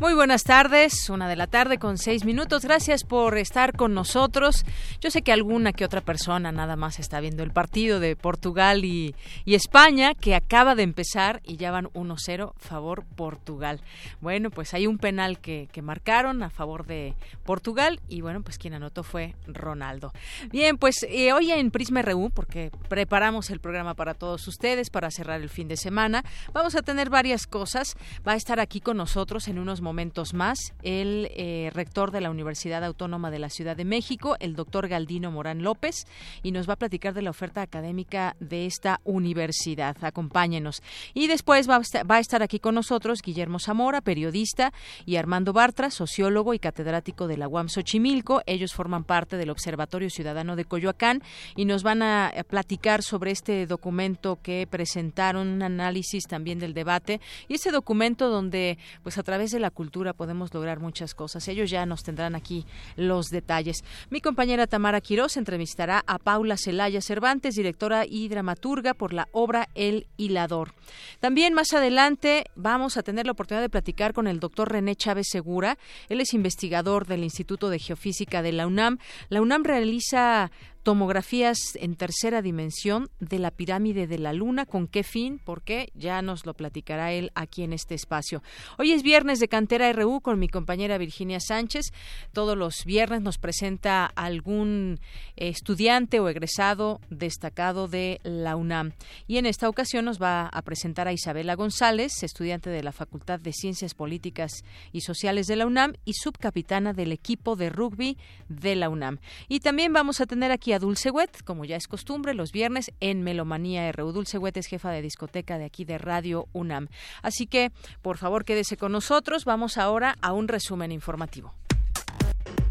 Muy buenas tardes, una de la tarde con seis minutos. Gracias por estar con nosotros. Yo sé que alguna que otra persona nada más está viendo el partido de Portugal y, España que acaba de empezar y ya van 1-0 favor Portugal. Bueno, pues hay un penal que, marcaron a favor de Portugal y bueno, pues quien anotó fue Ronaldo. Bien, pues eh, hoy en Prisma RU, porque preparamos el programa para todos ustedes para cerrar el fin de semana, vamos a tener varias cosas. Va a estar aquí con nosotros en unos momentos momentos más el eh, rector de la Universidad Autónoma de la Ciudad de México, el doctor Galdino Morán López, y nos va a platicar de la oferta académica de esta universidad. Acompáñenos. Y después va a, estar, aquí con nosotros Guillermo Zamora, periodista, y Armando Bartra, sociólogo y catedrático de la UAM Xochimilco. Ellos forman parte del Observatorio Ciudadano de Coyoacán y nos van a platicar sobre este documento que presentaron, un análisis también del debate, y ese documento donde, pues a través de la cultura podemos lograr muchas cosas. Ellos ya nos tendrán aquí los detalles. Mi compañera Tamara Quirós entrevistará a Paula Celaya Cervantes, directora y dramaturga por la obra El Hilador. También más adelante vamos a tener la oportunidad de platicar con el doctor René Chávez Segura. Él es investigador del Instituto de Geofísica de la UNAM. La UNAM realiza tomografías en tercera dimensión de la pirámide de la Luna. ¿Con qué fin? ¿Por qué? Ya nos lo platicará él aquí en este espacio. Hoy es viernes de Cantera RU con mi compañera Virginia Sánchez. Todos los viernes nos presenta algún estudiante o egresado destacado de la UNAM. Y en esta ocasión nos va a presentar a Isabela González, estudiante de la Facultad de Ciencias Políticas y Sociales de la UNAM y subcapitana del equipo de rugby de la UNAM. Y también vamos a tener aquí a Dulce Wet, como ya es costumbre, los viernes en Melomanía RU. Dulce Wet es jefa de discoteca de aquí de Radio UNAM. Así que, por favor, quédese con nosotros. Vamos ahora a un resumen informativo.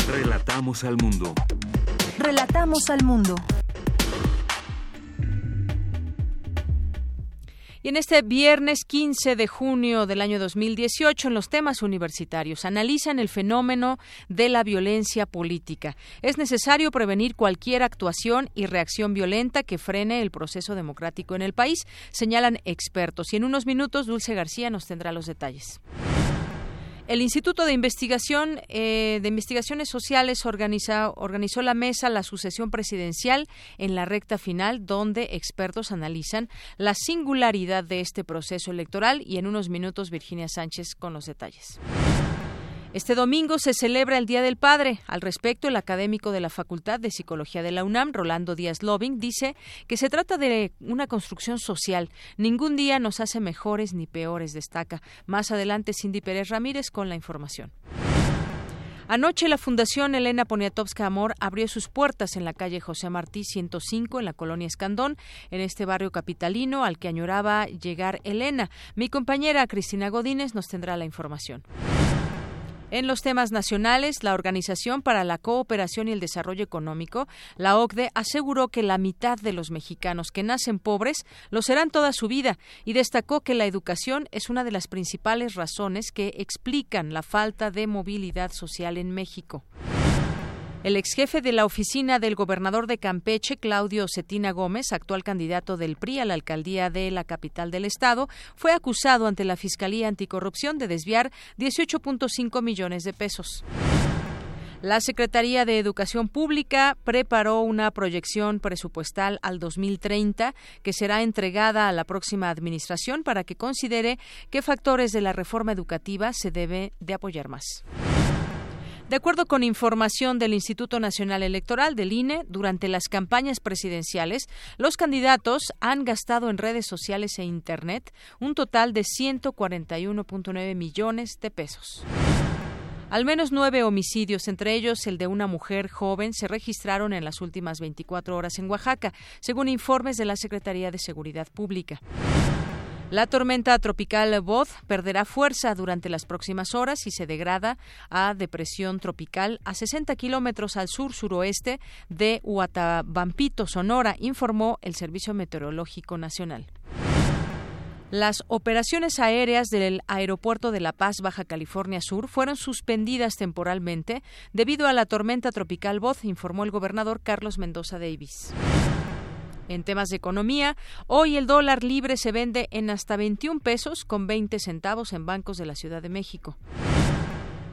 Relatamos al mundo. Relatamos al mundo. Y en este viernes 15 de junio del año 2018, en los temas universitarios, analizan el fenómeno de la violencia política. Es necesario prevenir cualquier actuación y reacción violenta que frene el proceso democrático en el país, señalan expertos. Y en unos minutos, Dulce García nos tendrá los detalles. El Instituto de Investigación eh, de Investigaciones Sociales organizó la mesa La sucesión presidencial en la recta final, donde expertos analizan la singularidad de este proceso electoral y en unos minutos Virginia Sánchez con los detalles. Este domingo se celebra el Día del Padre. Al respecto, el académico de la Facultad de Psicología de la UNAM, Rolando Díaz Loving, dice que se trata de una construcción social. Ningún día nos hace mejores ni peores, destaca. Más adelante, Cindy Pérez Ramírez con la información. Anoche la Fundación Elena Poniatowska Amor abrió sus puertas en la calle José Martí 105 en la colonia Escandón, en este barrio capitalino al que añoraba llegar Elena. Mi compañera Cristina Godínez nos tendrá la información. En los temas nacionales, la Organización para la Cooperación y el Desarrollo Económico, la OCDE, aseguró que la mitad de los mexicanos que nacen pobres lo serán toda su vida y destacó que la educación es una de las principales razones que explican la falta de movilidad social en México. El ex jefe de la oficina del gobernador de Campeche, Claudio Cetina Gómez, actual candidato del PRI a la alcaldía de la capital del estado, fue acusado ante la Fiscalía Anticorrupción de desviar 18.5 millones de pesos. La Secretaría de Educación Pública preparó una proyección presupuestal al 2030 que será entregada a la próxima administración para que considere qué factores de la reforma educativa se debe de apoyar más. De acuerdo con información del Instituto Nacional Electoral del INE, durante las campañas presidenciales, los candidatos han gastado en redes sociales e Internet un total de 141.9 millones de pesos. Al menos nueve homicidios, entre ellos el de una mujer joven, se registraron en las últimas 24 horas en Oaxaca, según informes de la Secretaría de Seguridad Pública. La tormenta tropical Boz perderá fuerza durante las próximas horas y se degrada a depresión tropical a 60 kilómetros al sur-suroeste de Huatabampito, Sonora, informó el Servicio Meteorológico Nacional. Las operaciones aéreas del aeropuerto de La Paz, Baja California Sur, fueron suspendidas temporalmente debido a la tormenta tropical Boz, informó el gobernador Carlos Mendoza Davis. En temas de economía, hoy el dólar libre se vende en hasta 21 pesos con 20 centavos en bancos de la Ciudad de México.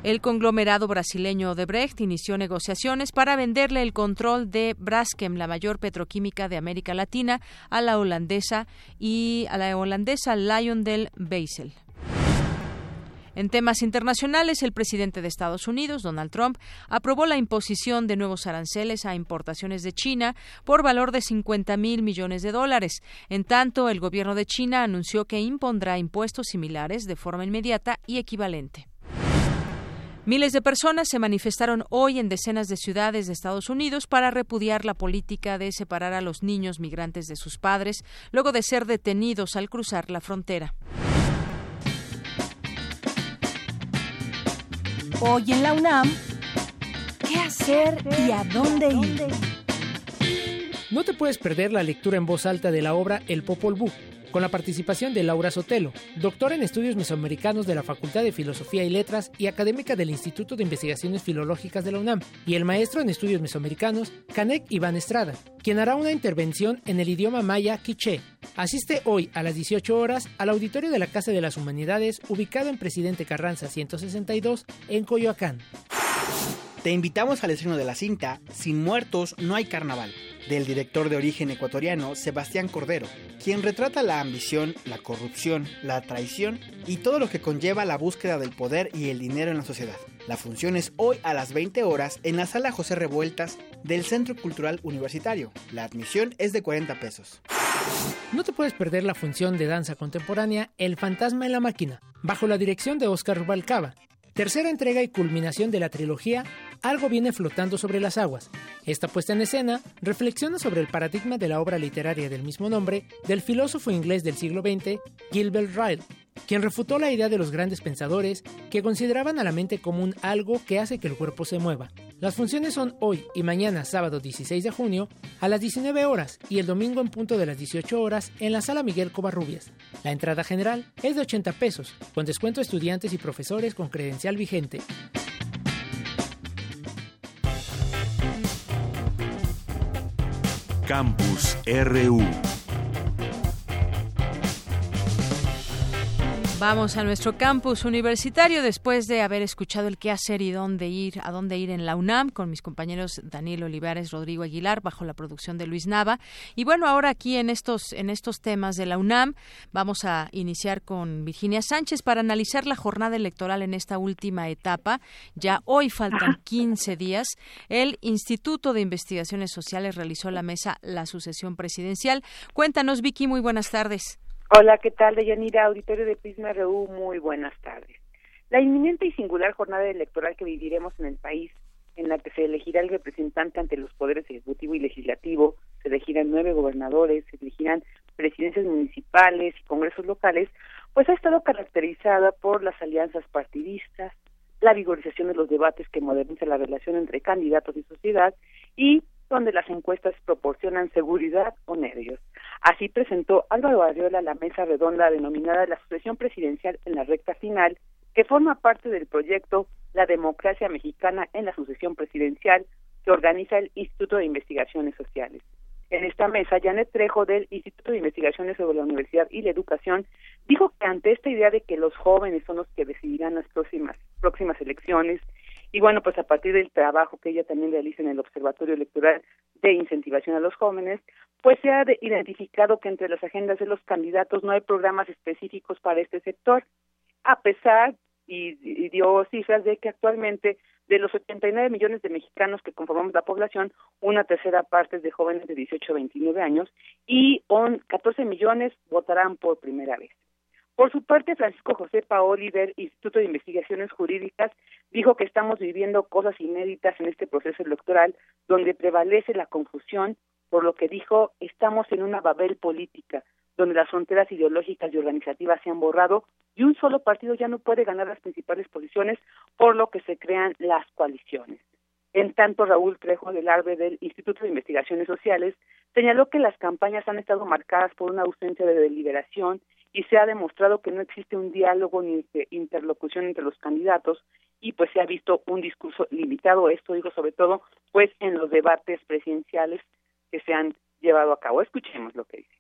El conglomerado brasileño Odebrecht inició negociaciones para venderle el control de Braskem, la mayor petroquímica de América Latina, a la holandesa y a la holandesa Del Basel. En temas internacionales, el presidente de Estados Unidos, Donald Trump, aprobó la imposición de nuevos aranceles a importaciones de China por valor de 50 mil millones de dólares. En tanto, el gobierno de China anunció que impondrá impuestos similares de forma inmediata y equivalente. Miles de personas se manifestaron hoy en decenas de ciudades de Estados Unidos para repudiar la política de separar a los niños migrantes de sus padres luego de ser detenidos al cruzar la frontera. Hoy en la UNAM, ¿qué hacer y a dónde ir? No te puedes perder la lectura en voz alta de la obra El Popol Vuh, con la participación de Laura Sotelo, doctora en estudios mesoamericanos de la Facultad de Filosofía y Letras y académica del Instituto de Investigaciones Filológicas de la UNAM, y el maestro en estudios mesoamericanos, Canek Iván Estrada, quien hará una intervención en el idioma maya quiché. Asiste hoy a las 18 horas al auditorio de la Casa de las Humanidades, ubicado en Presidente Carranza 162, en Coyoacán. Te invitamos al estreno de la cinta Sin muertos no hay carnaval del director de origen ecuatoriano Sebastián Cordero, quien retrata la ambición, la corrupción, la traición y todo lo que conlleva la búsqueda del poder y el dinero en la sociedad. La función es hoy a las 20 horas en la sala José Revueltas del Centro Cultural Universitario. La admisión es de 40 pesos. No te puedes perder la función de danza contemporánea El Fantasma en la Máquina, bajo la dirección de Oscar Rubalcaba, tercera entrega y culminación de la trilogía Algo viene flotando sobre las aguas. Esta puesta en escena reflexiona sobre el paradigma de la obra literaria del mismo nombre del filósofo inglés del siglo XX, Gilbert Ryle, quien refutó la idea de los grandes pensadores que consideraban a la mente como un algo que hace que el cuerpo se mueva. Las funciones son hoy y mañana, sábado 16 de junio, a las 19 horas y el domingo en punto de las 18 horas en la sala Miguel Covarrubias. La entrada general es de 80 pesos, con descuento a estudiantes y profesores con credencial vigente. Campus RU Vamos a nuestro campus universitario después de haber escuchado el qué hacer y dónde ir, a dónde ir en la UNAM con mis compañeros Daniel Olivares, Rodrigo Aguilar, bajo la producción de Luis Nava. Y bueno, ahora aquí en estos, en estos temas de la UNAM vamos a iniciar con Virginia Sánchez para analizar la jornada electoral en esta última etapa. Ya hoy faltan 15 días. El Instituto de Investigaciones Sociales realizó la mesa La Sucesión Presidencial. Cuéntanos, Vicky, muy buenas tardes. Hola, ¿qué tal, Deyanira? Auditorio de Prisma RU, muy buenas tardes. La inminente y singular jornada electoral que viviremos en el país, en la que se elegirá el representante ante los poderes ejecutivo y legislativo, se elegirán nueve gobernadores, se elegirán presidencias municipales y congresos locales, pues ha estado caracterizada por las alianzas partidistas, la vigorización de los debates que moderniza la relación entre candidatos y sociedad y donde las encuestas proporcionan seguridad o nervios. Así presentó Álvaro Arriola la mesa redonda denominada la sucesión presidencial en la recta final, que forma parte del proyecto La democracia mexicana en la sucesión presidencial que organiza el Instituto de Investigaciones Sociales. En esta mesa, Janet Trejo del Instituto de Investigaciones sobre la Universidad y la Educación dijo que ante esta idea de que los jóvenes son los que decidirán las próximas próximas elecciones y bueno, pues a partir del trabajo que ella también realiza en el Observatorio Electoral de Incentivación a los Jóvenes, pues se ha identificado que entre las agendas de los candidatos no hay programas específicos para este sector, a pesar, y, dio cifras de que actualmente de los 89 millones de mexicanos que conformamos la población, una tercera parte es de jóvenes de 18 a 29 años y 14 millones votarán por primera vez. Por su parte, Francisco José Paoli del Instituto de Investigaciones Jurídicas dijo que estamos viviendo cosas inéditas en este proceso electoral donde prevalece la confusión, por lo que dijo, estamos en una babel política, donde las fronteras ideológicas y organizativas se han borrado y un solo partido ya no puede ganar las principales posiciones, por lo que se crean las coaliciones. En tanto, Raúl Trejo del ARBE del Instituto de Investigaciones Sociales señaló que las campañas han estado marcadas por una ausencia de deliberación y se ha demostrado que no existe un diálogo ni interlocución entre los candidatos y pues se ha visto un discurso limitado, esto digo sobre todo pues en los debates presidenciales que se han llevado a cabo. Escuchemos lo que dice.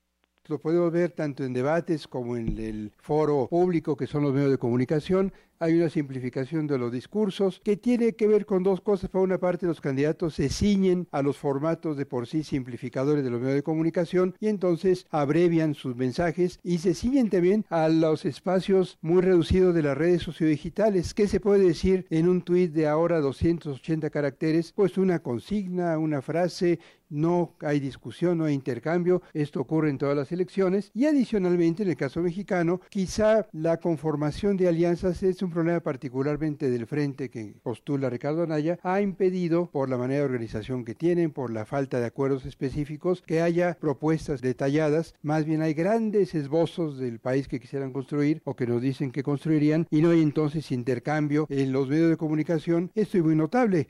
Lo podemos ver tanto en debates como en el foro público que son los medios de comunicación hay una simplificación de los discursos que tiene que ver con dos cosas. Por una parte, los candidatos se ciñen a los formatos de por sí simplificadores de los medios de comunicación y entonces abrevian sus mensajes y se ciñen también a los espacios muy reducidos de las redes sociodigitales. ¿Qué se puede decir en un tuit de ahora 280 caracteres? Pues una consigna, una frase, no hay discusión, no hay intercambio. Esto ocurre en todas las elecciones. Y adicionalmente, en el caso mexicano, quizá la conformación de alianzas es un problema particularmente del frente que postula Ricardo Anaya, ha impedido, por la manera de organización que tienen, por la falta de acuerdos específicos, que haya propuestas detalladas. Más bien hay grandes esbozos del país que quisieran construir o que nos dicen que construirían y no hay entonces intercambio en los medios de comunicación. Esto es muy notable.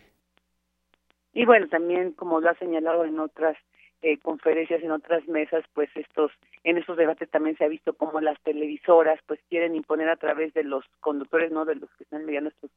Y bueno, también como lo ha señalado en otras eh, conferencias en otras mesas, pues estos en estos debates también se ha visto como las televisoras pues quieren imponer a través de los conductores, no de los que están mediando estos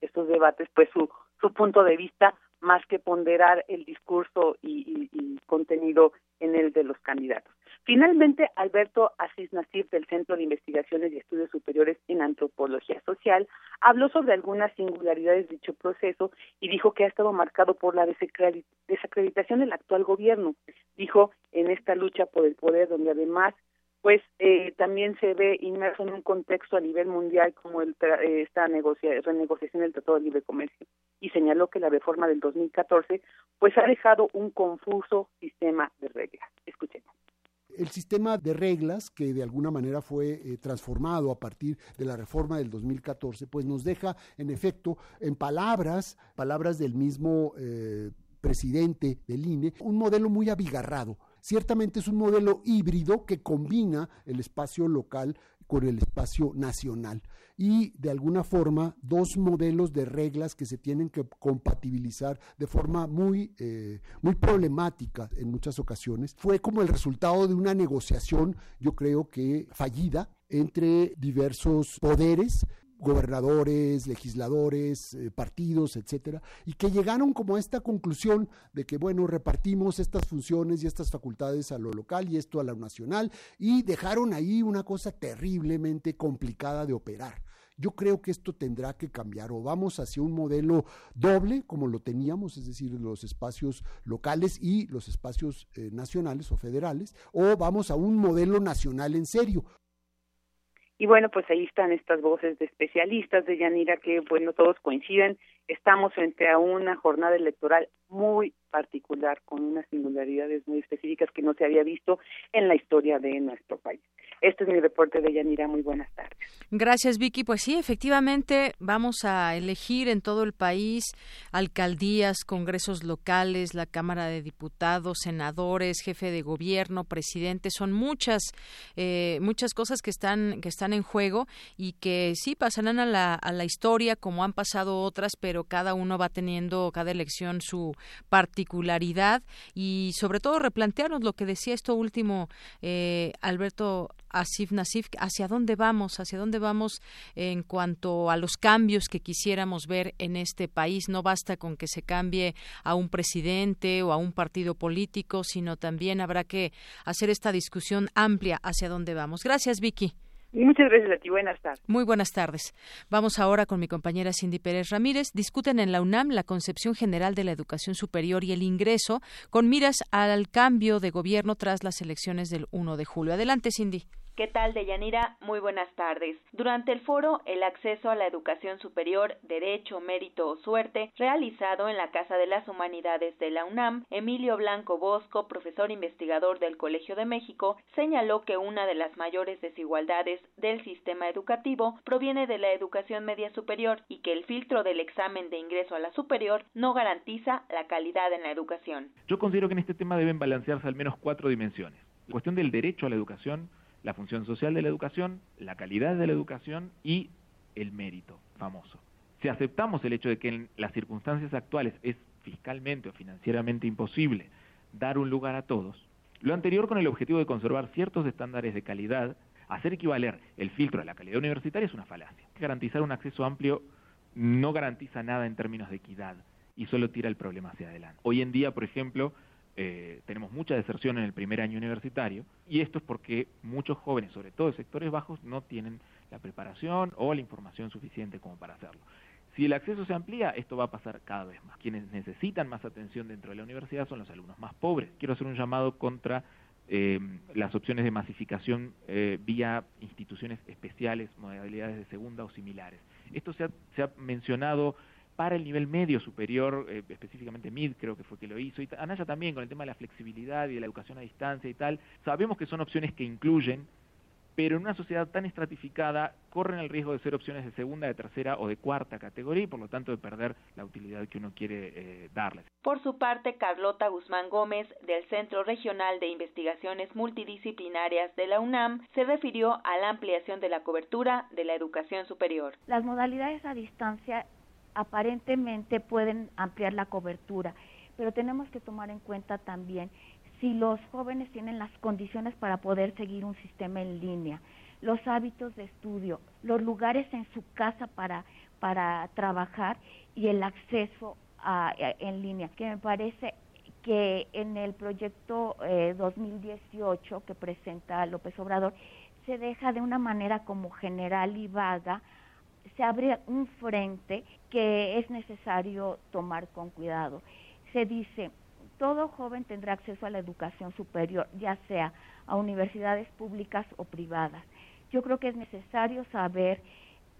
estos debates, pues su su punto de vista más que ponderar el discurso y, y contenido en el de los candidatos. Finalmente, Alberto Asís Nasif del Centro de Investigaciones y Estudios Superiores en Antropología Social habló sobre algunas singularidades de dicho proceso y dijo que ha estado marcado por la desacreditación del actual gobierno. Dijo en esta lucha por el poder, donde además pues eh, también se ve inmerso en un contexto a nivel mundial como el, eh, esta negocia, renegociación del Tratado de Libre Comercio y señaló que la reforma del 2014 pues ha dejado un confuso sistema de reglas. Escuchemos el sistema de reglas que de alguna manera fue eh, transformado a partir de la reforma del 2014, pues nos deja en efecto en palabras, palabras del mismo eh, presidente del INE, un modelo muy abigarrado. Ciertamente es un modelo híbrido que combina el espacio local con el espacio nacional y de alguna forma dos modelos de reglas que se tienen que compatibilizar de forma muy, eh, muy problemática en muchas ocasiones. Fue como el resultado de una negociación, yo creo que fallida, entre diversos poderes gobernadores, legisladores, eh, partidos, etcétera, y que llegaron como a esta conclusión de que, bueno, repartimos estas funciones y estas facultades a lo local y esto a lo nacional, y dejaron ahí una cosa terriblemente complicada de operar. Yo creo que esto tendrá que cambiar o vamos hacia un modelo doble como lo teníamos, es decir, los espacios locales y los espacios eh, nacionales o federales, o vamos a un modelo nacional en serio, y bueno, pues ahí están estas voces de especialistas de Yanira que, bueno, todos coinciden. Estamos frente a una jornada electoral muy particular, con unas singularidades muy específicas que no se había visto en la historia de nuestro país. Este es mi reporte de Yanira. Muy buenas tardes. Gracias, Vicky. Pues sí, efectivamente, vamos a elegir en todo el país alcaldías, congresos locales, la Cámara de Diputados, senadores, jefe de gobierno, presidente. Son muchas, eh, muchas cosas que están, que están en juego y que sí pasarán a la, a la historia como han pasado otras, pero cada uno va teniendo, cada elección su particularidad y sobre todo replantearnos lo que decía esto último eh, Alberto Asif Nasif, hacia dónde vamos, hacia dónde vamos en cuanto a los cambios que quisiéramos ver en este país. No basta con que se cambie a un presidente o a un partido político, sino también habrá que hacer esta discusión amplia hacia dónde vamos. Gracias, Vicky. Muchas gracias a ti. Buenas tardes. Muy buenas tardes. Vamos ahora con mi compañera Cindy Pérez Ramírez. Discuten en la UNAM la concepción general de la educación superior y el ingreso con miras al cambio de gobierno tras las elecciones del 1 de julio. Adelante, Cindy. ¿Qué tal, Deyanira? Muy buenas tardes. Durante el foro El acceso a la educación superior, derecho, mérito o suerte, realizado en la Casa de las Humanidades de la UNAM, Emilio Blanco Bosco, profesor investigador del Colegio de México, señaló que una de las mayores desigualdades del sistema educativo proviene de la educación media superior y que el filtro del examen de ingreso a la superior no garantiza la calidad en la educación. Yo considero que en este tema deben balancearse al menos cuatro dimensiones. La cuestión del derecho a la educación, la función social de la educación, la calidad de la educación y el mérito famoso. Si aceptamos el hecho de que en las circunstancias actuales es fiscalmente o financieramente imposible dar un lugar a todos, lo anterior con el objetivo de conservar ciertos estándares de calidad, hacer equivaler el filtro a la calidad universitaria es una falacia. Garantizar un acceso amplio no garantiza nada en términos de equidad y solo tira el problema hacia adelante. Hoy en día, por ejemplo, eh, tenemos mucha deserción en el primer año universitario y esto es porque muchos jóvenes, sobre todo de sectores bajos, no tienen la preparación o la información suficiente como para hacerlo. Si el acceso se amplía, esto va a pasar cada vez más. Quienes necesitan más atención dentro de la universidad son los alumnos más pobres. Quiero hacer un llamado contra eh, las opciones de masificación eh, vía instituciones especiales, modalidades de segunda o similares. Esto se ha, se ha mencionado para el nivel medio superior, eh, específicamente MID creo que fue que lo hizo, y Anaya también con el tema de la flexibilidad y de la educación a distancia y tal, sabemos que son opciones que incluyen, pero en una sociedad tan estratificada corren el riesgo de ser opciones de segunda, de tercera o de cuarta categoría y por lo tanto de perder la utilidad que uno quiere eh, darles. Por su parte, Carlota Guzmán Gómez, del Centro Regional de Investigaciones Multidisciplinarias de la UNAM, se refirió a la ampliación de la cobertura de la educación superior. Las modalidades a distancia aparentemente pueden ampliar la cobertura, pero tenemos que tomar en cuenta también si los jóvenes tienen las condiciones para poder seguir un sistema en línea, los hábitos de estudio, los lugares en su casa para, para trabajar y el acceso a, en línea, que me parece que en el proyecto 2018 eh, que presenta López Obrador se deja de una manera como general y vaga se abre un frente que es necesario tomar con cuidado. Se dice, todo joven tendrá acceso a la educación superior, ya sea a universidades públicas o privadas. Yo creo que es necesario saber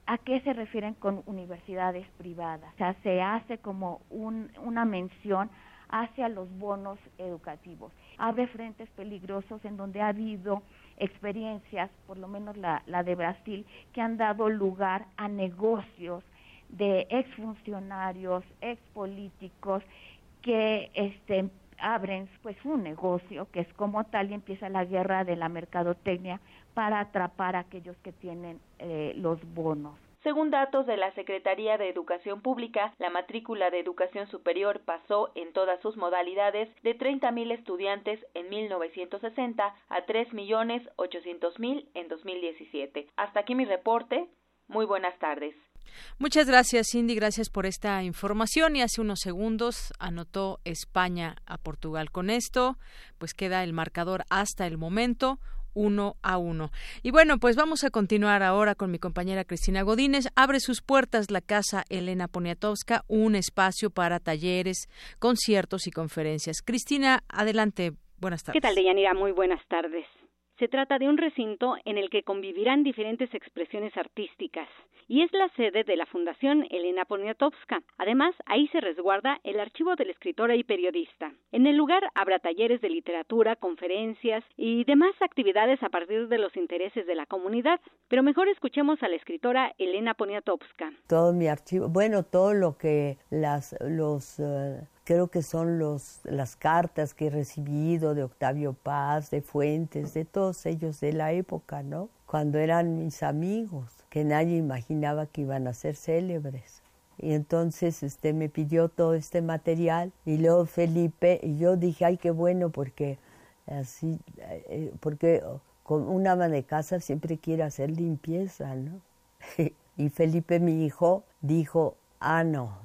a qué se refieren con universidades privadas. O sea, se hace como una mención hacia los bonos educativos. Abre frentes peligrosos en donde ha habido experiencias, por lo menos la, la de Brasil, que han dado lugar a negocios de exfuncionarios, expolíticos, que este, abren pues un negocio que es como tal y empieza la guerra de la mercadotecnia para atrapar a aquellos que tienen eh, los bonos. Según datos de la Secretaría de Educación Pública, la matrícula de educación superior pasó en todas sus modalidades de 30.000 estudiantes en 1960 a 3.800.000 en 2017. Hasta aquí mi reporte. Muy buenas tardes. Muchas gracias, Cindy. Gracias por esta información. Y hace unos segundos anotó España a Portugal. Con esto, pues queda el marcador hasta el momento uno a uno. Y bueno, pues vamos a continuar ahora con mi compañera Cristina Godínez. Abre sus puertas la Casa Elena Poniatowska, un espacio para talleres, conciertos y conferencias. Cristina, adelante. Buenas tardes. ¿Qué tal, Deyanira? Muy buenas tardes. Se trata de un recinto en el que convivirán diferentes expresiones artísticas y es la sede de la Fundación Elena Poniatowska. Además, ahí se resguarda el archivo de la escritora y periodista. En el lugar habrá talleres de literatura, conferencias y demás actividades a partir de los intereses de la comunidad. Pero mejor escuchemos a la escritora Elena Poniatowska. Todo mi archivo, bueno, todo lo que las, los... Eh, creo que son los, las cartas que he recibido de Octavio Paz, de Fuentes, de todos ellos de la época, ¿no? Cuando eran mis amigos, que nadie imaginaba que iban a ser célebres. Y entonces este, me pidió todo este material y luego Felipe, y yo dije, ay, qué bueno, porque así, eh, porque con un ama de casa siempre quiere hacer limpieza, ¿no? y Felipe, mi hijo, dijo, ah, no,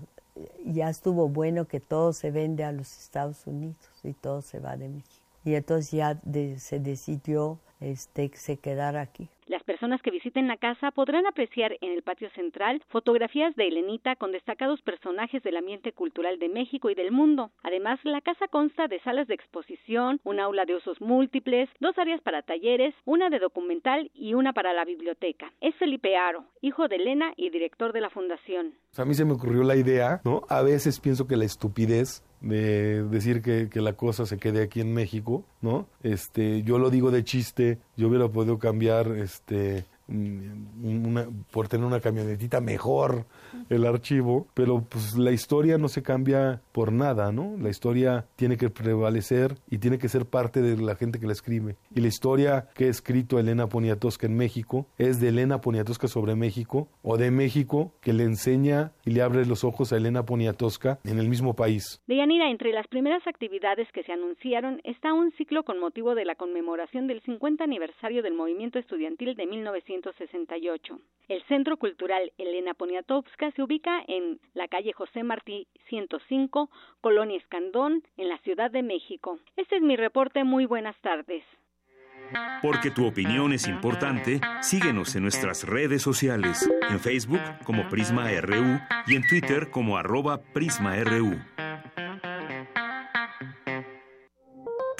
ya estuvo bueno que todo se vende a los Estados Unidos y todo se va de México. Y entonces ya se decidió este, que se quedara aquí. Las personas que visiten la casa podrán apreciar en el patio central fotografías de Elenita con destacados personajes del ambiente cultural de México y del mundo. Además, la casa consta de salas de exposición, un aula de usos múltiples, dos áreas para talleres, una de documental y una para la biblioteca. Es Felipe Aro, hijo de Elena y director de la fundación. A mí se me ocurrió la idea, ¿no? A veces pienso que la estupidez de decir que, que, la cosa se quede aquí en México, ¿no? Este, yo lo digo de chiste, yo hubiera podido cambiar, este, una, por tener una camionetita mejor el archivo, pero pues la historia no se cambia por nada, ¿no? La historia tiene que prevalecer y tiene que ser parte de la gente que la escribe. Y la historia que ha escrito Elena Poniatowska en México es de Elena Poniatowska sobre México o de México que le enseña y le abre los ojos a Elena Poniatowska en el mismo país. Deyanira, entre las primeras actividades que se anunciaron está un ciclo con motivo de la conmemoración del 50 aniversario del movimiento estudiantil de 1968. El Centro Cultural Elena Poniatowska se ubica en la calle José Martí 105, Colonia Escandón, en la Ciudad de México. Este es mi reporte. Muy buenas tardes. Porque tu opinión es importante, síguenos en nuestras redes sociales, en Facebook como Prisma RU y en Twitter como arroba PrismaRU.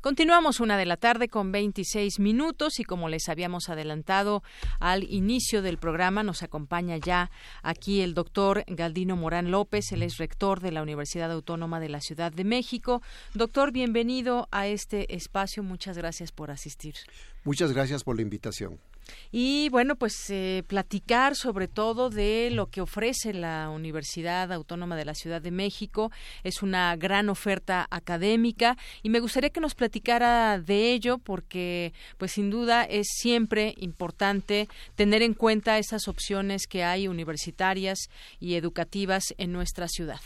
Continuamos una de la tarde con 26 minutos y como les habíamos adelantado al inicio del programa, nos acompaña ya aquí el doctor Galdino Morán López, él es rector de la Universidad Autónoma de la Ciudad de México. Doctor, bienvenido a este espacio. Muchas gracias por asistir. Muchas gracias por la invitación. Y bueno, pues eh, platicar sobre todo de lo que ofrece la Universidad Autónoma de la Ciudad de México. Es una gran oferta académica y me gustaría que nos platicara de ello porque pues sin duda es siempre importante tener en cuenta esas opciones que hay universitarias y educativas en nuestra ciudad.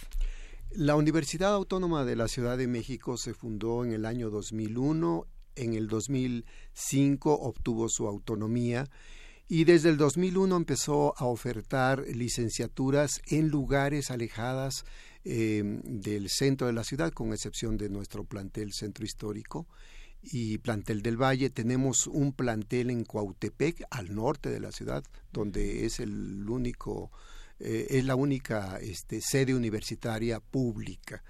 La Universidad Autónoma de la Ciudad de México se fundó en el año 2001 en el 2005 obtuvo su autonomía y desde el 2001 empezó a ofertar licenciaturas en lugares alejadas eh, del centro de la ciudad, con excepción de nuestro plantel centro histórico y plantel del Valle. Tenemos un plantel en Cuautepec, al norte de la ciudad, donde es el único, eh, es la única este, sede universitaria pública.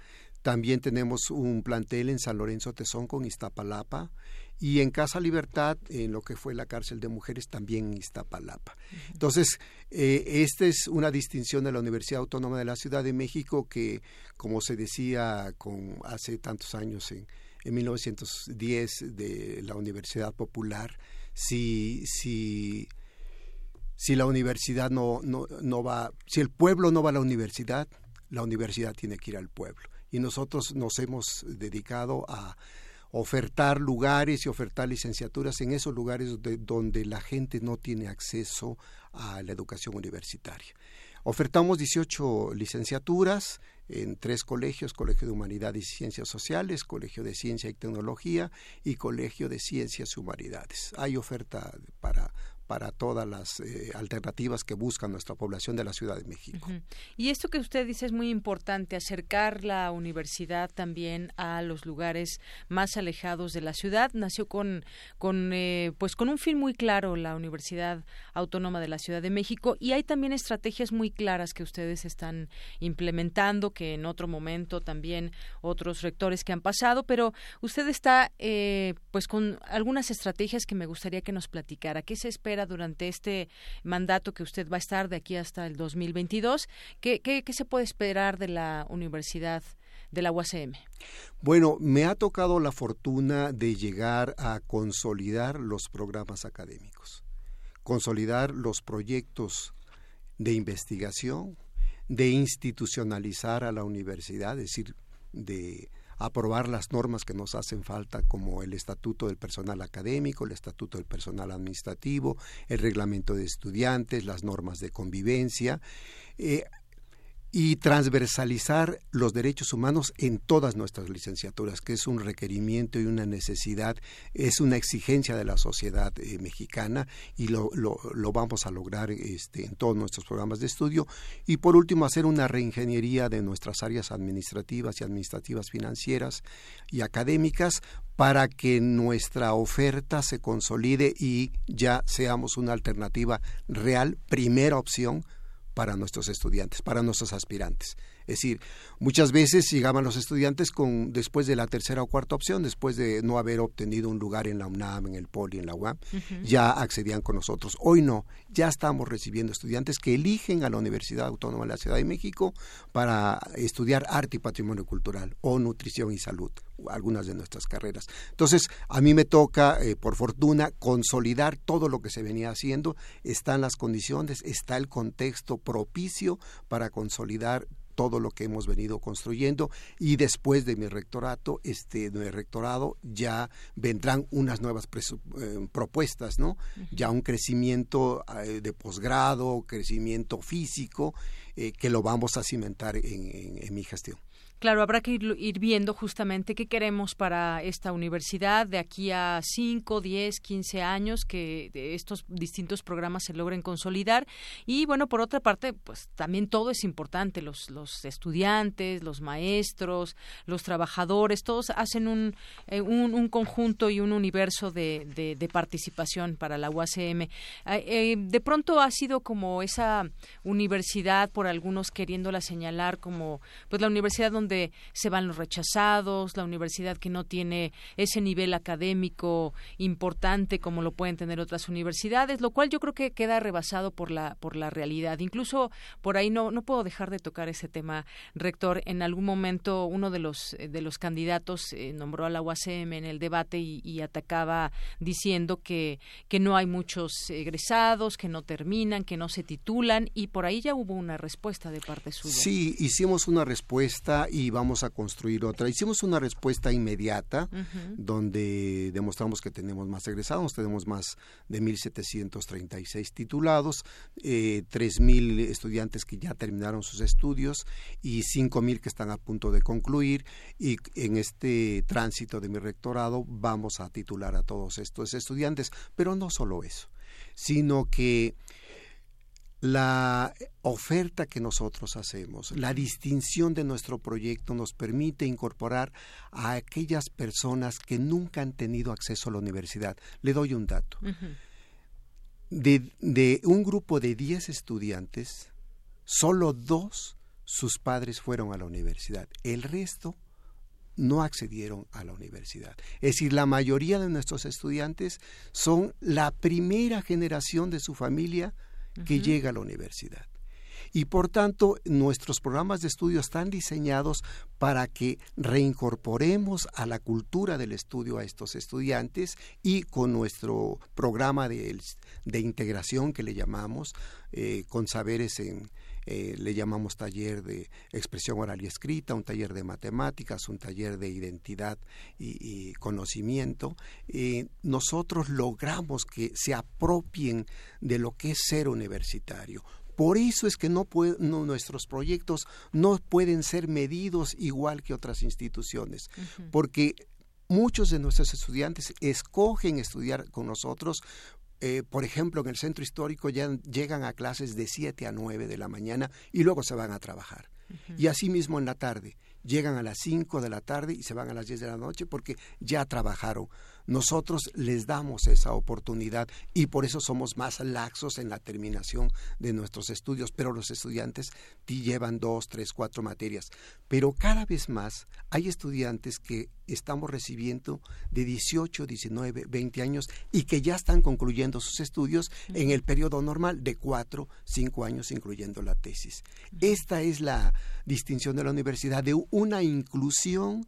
También tenemos un plantel en San Lorenzo Tezón con Iztapalapa y en Casa Libertad, en lo que fue la cárcel de mujeres, también en Iztapalapa. Entonces, eh, esta es una distinción de la Universidad Autónoma de la Ciudad de México que, como se decía con, hace tantos años, en, en 1910, de la Universidad Popular, si, si, si la universidad no, no, no va, si el pueblo no va a la universidad, la universidad tiene que ir al pueblo y nosotros nos hemos dedicado a ofertar lugares y ofertar licenciaturas en esos lugares donde, la gente no tiene acceso a la educación universitaria. Ofertamos 18 licenciaturas en tres colegios, Colegio de Humanidades y Ciencias Sociales, Colegio de Ciencia y Tecnología y Colegio de Ciencias y Humanidades. Hay oferta para para todas las eh, alternativas que busca nuestra población de la Ciudad de México. Y esto que usted dice es muy importante, acercar la universidad también a los lugares más alejados de la ciudad. Nació con, con eh, pues con un fin muy claro la Universidad Autónoma de la Ciudad de México y hay también estrategias muy claras que ustedes están implementando, que en otro momento también otros rectores que han pasado, pero usted está eh, pues con algunas estrategias que me gustaría que nos platicara. ¿Qué se espera? Durante este mandato que usted va a estar de aquí hasta el 2022? ¿Qué, qué, qué se puede esperar de la Universidad de la UACM? Bueno, me ha tocado la fortuna de llegar a consolidar los programas académicos, consolidar los proyectos de investigación, de institucionalizar a la universidad, es decir, de aprobar las normas que nos hacen falta, como el Estatuto del Personal Académico, el Estatuto del Personal Administrativo, el Reglamento de Estudiantes, las normas de convivencia. Eh, y transversalizar los derechos humanos en todas nuestras licenciaturas, que es un requerimiento y una necesidad, es una exigencia de la sociedad eh, mexicana y lo, lo, vamos a lograr este, en todos nuestros programas de estudio. Y por último, hacer una reingeniería de nuestras áreas administrativas y administrativas financieras y académicas para que nuestra oferta se consolide y ya seamos una alternativa real, primera opción para nuestros estudiantes, para nuestros aspirantes. Es decir, muchas veces llegaban los estudiantes con después de la tercera o cuarta opción, después de no haber obtenido un lugar en la UNAM, en el POLI, en la UAM, ya accedían con nosotros. Hoy no, ya estamos recibiendo estudiantes que eligen a la Universidad Autónoma de la Ciudad de México para estudiar arte y patrimonio cultural o nutrición y salud, algunas de nuestras carreras. Entonces, a mí me toca, eh, por fortuna, consolidar todo lo que se venía haciendo. Están las condiciones, está el contexto propicio para consolidar todo lo que hemos venido construyendo y después de mi rectorato, este, de mi rectorado, ya vendrán unas nuevas eh, propuestas, ¿no? Ya un crecimiento eh, de posgrado, crecimiento físico, eh, que lo vamos a cimentar en mi gestión. Claro, habrá que ir, viendo justamente qué queremos para esta universidad de aquí a 5, 10, 15 años, que estos distintos programas se logren consolidar. Y bueno, por otra parte, pues también todo es importante, los, estudiantes, los maestros, los trabajadores, todos hacen un, eh, un, conjunto y un universo de, de, participación para la UACM. Ah, eh, de pronto ha sido como esa universidad, por algunos queriéndola señalar como pues la universidad donde se van los rechazados, la universidad que no tiene ese nivel académico importante como lo pueden tener otras universidades, lo cual yo creo que queda rebasado por la por la realidad. Incluso por ahí no no puedo dejar de tocar ese tema, rector. En algún momento uno de los de los candidatos eh, nombró a la UACM en el debate y, y, atacaba diciendo que que no hay muchos egresados, que no terminan, que no se titulan y por ahí ya hubo una respuesta de parte suya. Sí, hicimos una respuesta y vamos a construir otra. Hicimos una respuesta inmediata donde demostramos que tenemos más egresados, tenemos más de 1.736 titulados, eh, 3.000 estudiantes que ya terminaron sus estudios y 5.000 que están a punto de concluir. Y en este tránsito de mi rectorado vamos a titular a todos estos estudiantes, pero no solo eso, sino que la oferta que nosotros hacemos, la distinción de nuestro proyecto nos permite incorporar a aquellas personas que nunca han tenido acceso a la universidad. Le doy un dato. de, un grupo de 10 estudiantes, solo dos sus padres fueron a la universidad. El resto no accedieron a la universidad. Es decir, la mayoría de nuestros estudiantes son la primera generación de su familia que llega a la universidad. Y por tanto, nuestros programas de estudio están diseñados para que reincorporemos a la cultura del estudio a estos estudiantes y con nuestro programa de, integración que le llamamos, eh, con saberes en, eh, le llamamos taller de expresión oral y escrita, un taller de matemáticas, un taller de identidad y, conocimiento, eh, nosotros logramos que se apropien de lo que es ser universitario. Por eso es que no, nuestros proyectos no pueden ser medidos igual que otras instituciones, porque muchos de nuestros estudiantes escogen estudiar con nosotros eh, por ejemplo, en el centro histórico ya llegan a clases de 7 a 9 de la mañana y luego se van a trabajar. Y así mismo en la tarde, llegan a las 5 de la tarde y se van a las 10 de la noche porque ya trabajaron nosotros les damos esa oportunidad y por eso somos más laxos en la terminación de nuestros estudios, pero los estudiantes llevan dos, tres, cuatro materias. Pero cada vez más hay estudiantes que estamos recibiendo de 18, 19, 20 años y que ya están concluyendo sus estudios en el periodo normal de cuatro, cinco años, incluyendo la tesis. Esta es la distinción de la universidad, de una inclusión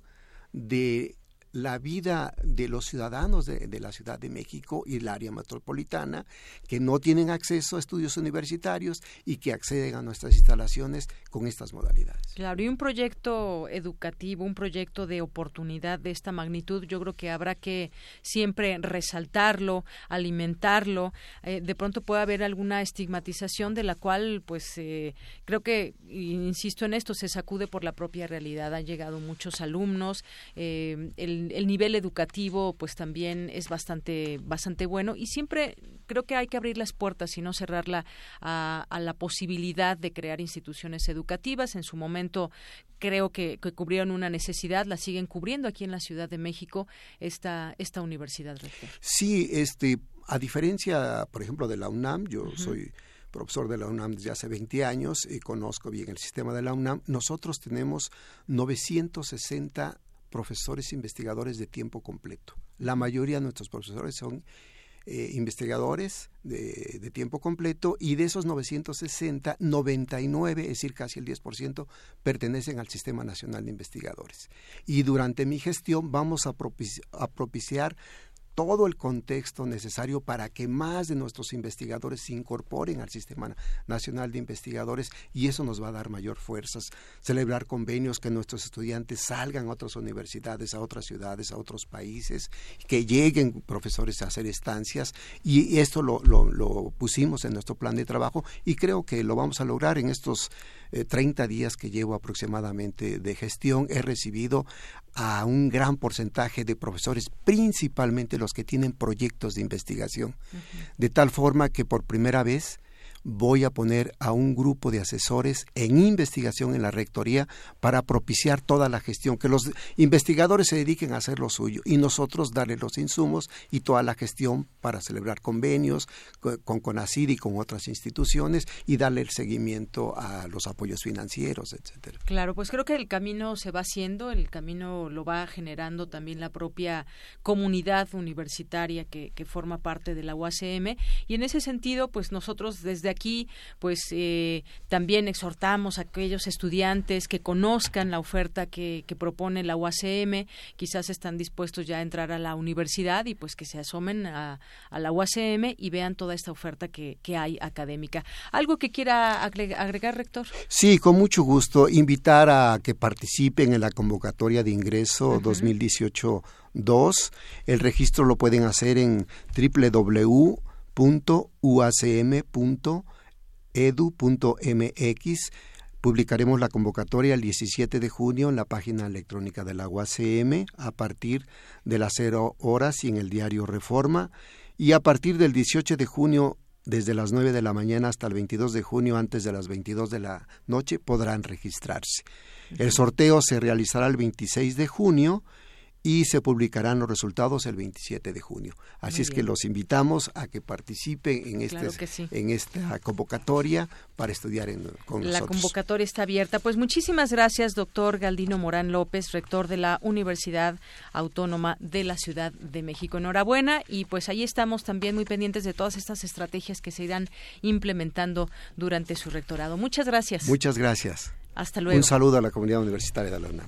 de la vida de los ciudadanos de, la Ciudad de México y el área metropolitana que no tienen acceso a estudios universitarios y que acceden a nuestras instalaciones con estas modalidades. Claro, y un proyecto educativo, un proyecto de oportunidad de esta magnitud, yo creo que habrá que siempre resaltarlo, alimentarlo. Eh, de pronto puede haber alguna estigmatización de la cual, pues, eh, creo que, insisto en esto, se sacude por la propia realidad. Han llegado muchos alumnos, eh, el, el, nivel educativo, pues, también es bastante, bastante bueno y siempre creo que hay que abrir las puertas y no cerrarla a, a la posibilidad de crear instituciones educativas. En su momento creo que, que, cubrieron una necesidad, la siguen cubriendo aquí en la Ciudad de México esta, esta universidad. Rector. Sí, este, a diferencia, por ejemplo, de la UNAM, yo uh -huh. soy profesor de la UNAM desde hace 20 años y conozco bien el sistema de la UNAM, nosotros tenemos 960 profesores investigadores de tiempo completo. La mayoría de nuestros profesores son eh, investigadores de, de, tiempo completo y de esos 960, 99, es decir, casi el 10%, pertenecen al Sistema Nacional de Investigadores. Y durante mi gestión vamos a, propici a propiciar todo el contexto necesario para que más de nuestros investigadores se incorporen al Sistema Nacional de Investigadores y eso nos va a dar mayor fuerzas. Celebrar convenios, que nuestros estudiantes salgan a otras universidades, a otras ciudades, a otros países, que lleguen profesores a hacer estancias y esto lo, lo, lo pusimos en nuestro plan de trabajo y creo que lo vamos a lograr en estos eh, 30 días que llevo aproximadamente de gestión. He recibido a un gran porcentaje de profesores, principalmente los que tienen proyectos de investigación, uh -huh. de tal forma que por primera vez voy a poner a un grupo de asesores en investigación en la rectoría para propiciar toda la gestión, que los investigadores se dediquen a hacer lo suyo y nosotros darles los insumos y toda la gestión para celebrar convenios con, con CONACID y con otras instituciones y darle el seguimiento a los apoyos financieros, etcétera. Claro, pues creo que el camino se va haciendo, el camino lo va generando también la propia comunidad universitaria que, que forma parte de la UACM y en ese sentido, pues nosotros desde aquí, pues eh, también exhortamos a aquellos estudiantes que conozcan la oferta que, que, propone la UACM, quizás están dispuestos ya a entrar a la universidad y pues que se asomen a, a la UACM y vean toda esta oferta que, que, hay académica. ¿Algo que quiera agregar, rector? Sí, con mucho gusto. Invitar a que participen en la convocatoria de ingreso uh -huh. 2018 2. El registro lo pueden hacer en www www.uacm.edu.mx. Publicaremos la convocatoria el 17 de junio en la página electrónica de la UACM a partir de las 0 horas y en el diario Reforma. Y a partir del 18 de junio, desde las 9 de la mañana hasta el 22 de junio, antes de las 22 de la noche, podrán registrarse. El sorteo se realizará el 26 de junio y se publicarán los resultados el 27 de junio. Así Muy es bien. que los invitamos a que participen en, este, claro que sí. en esta convocatoria para estudiar en, con la nosotros. La convocatoria está abierta. Pues muchísimas gracias, doctor Galdino Morán López, rector de la Universidad Autónoma de la Ciudad de México. Enhorabuena y pues ahí estamos también muy pendientes de todas estas estrategias que se irán implementando durante su rectorado. Muchas gracias. Muchas gracias. Hasta luego. Un saludo a la comunidad universitaria de la UNAM.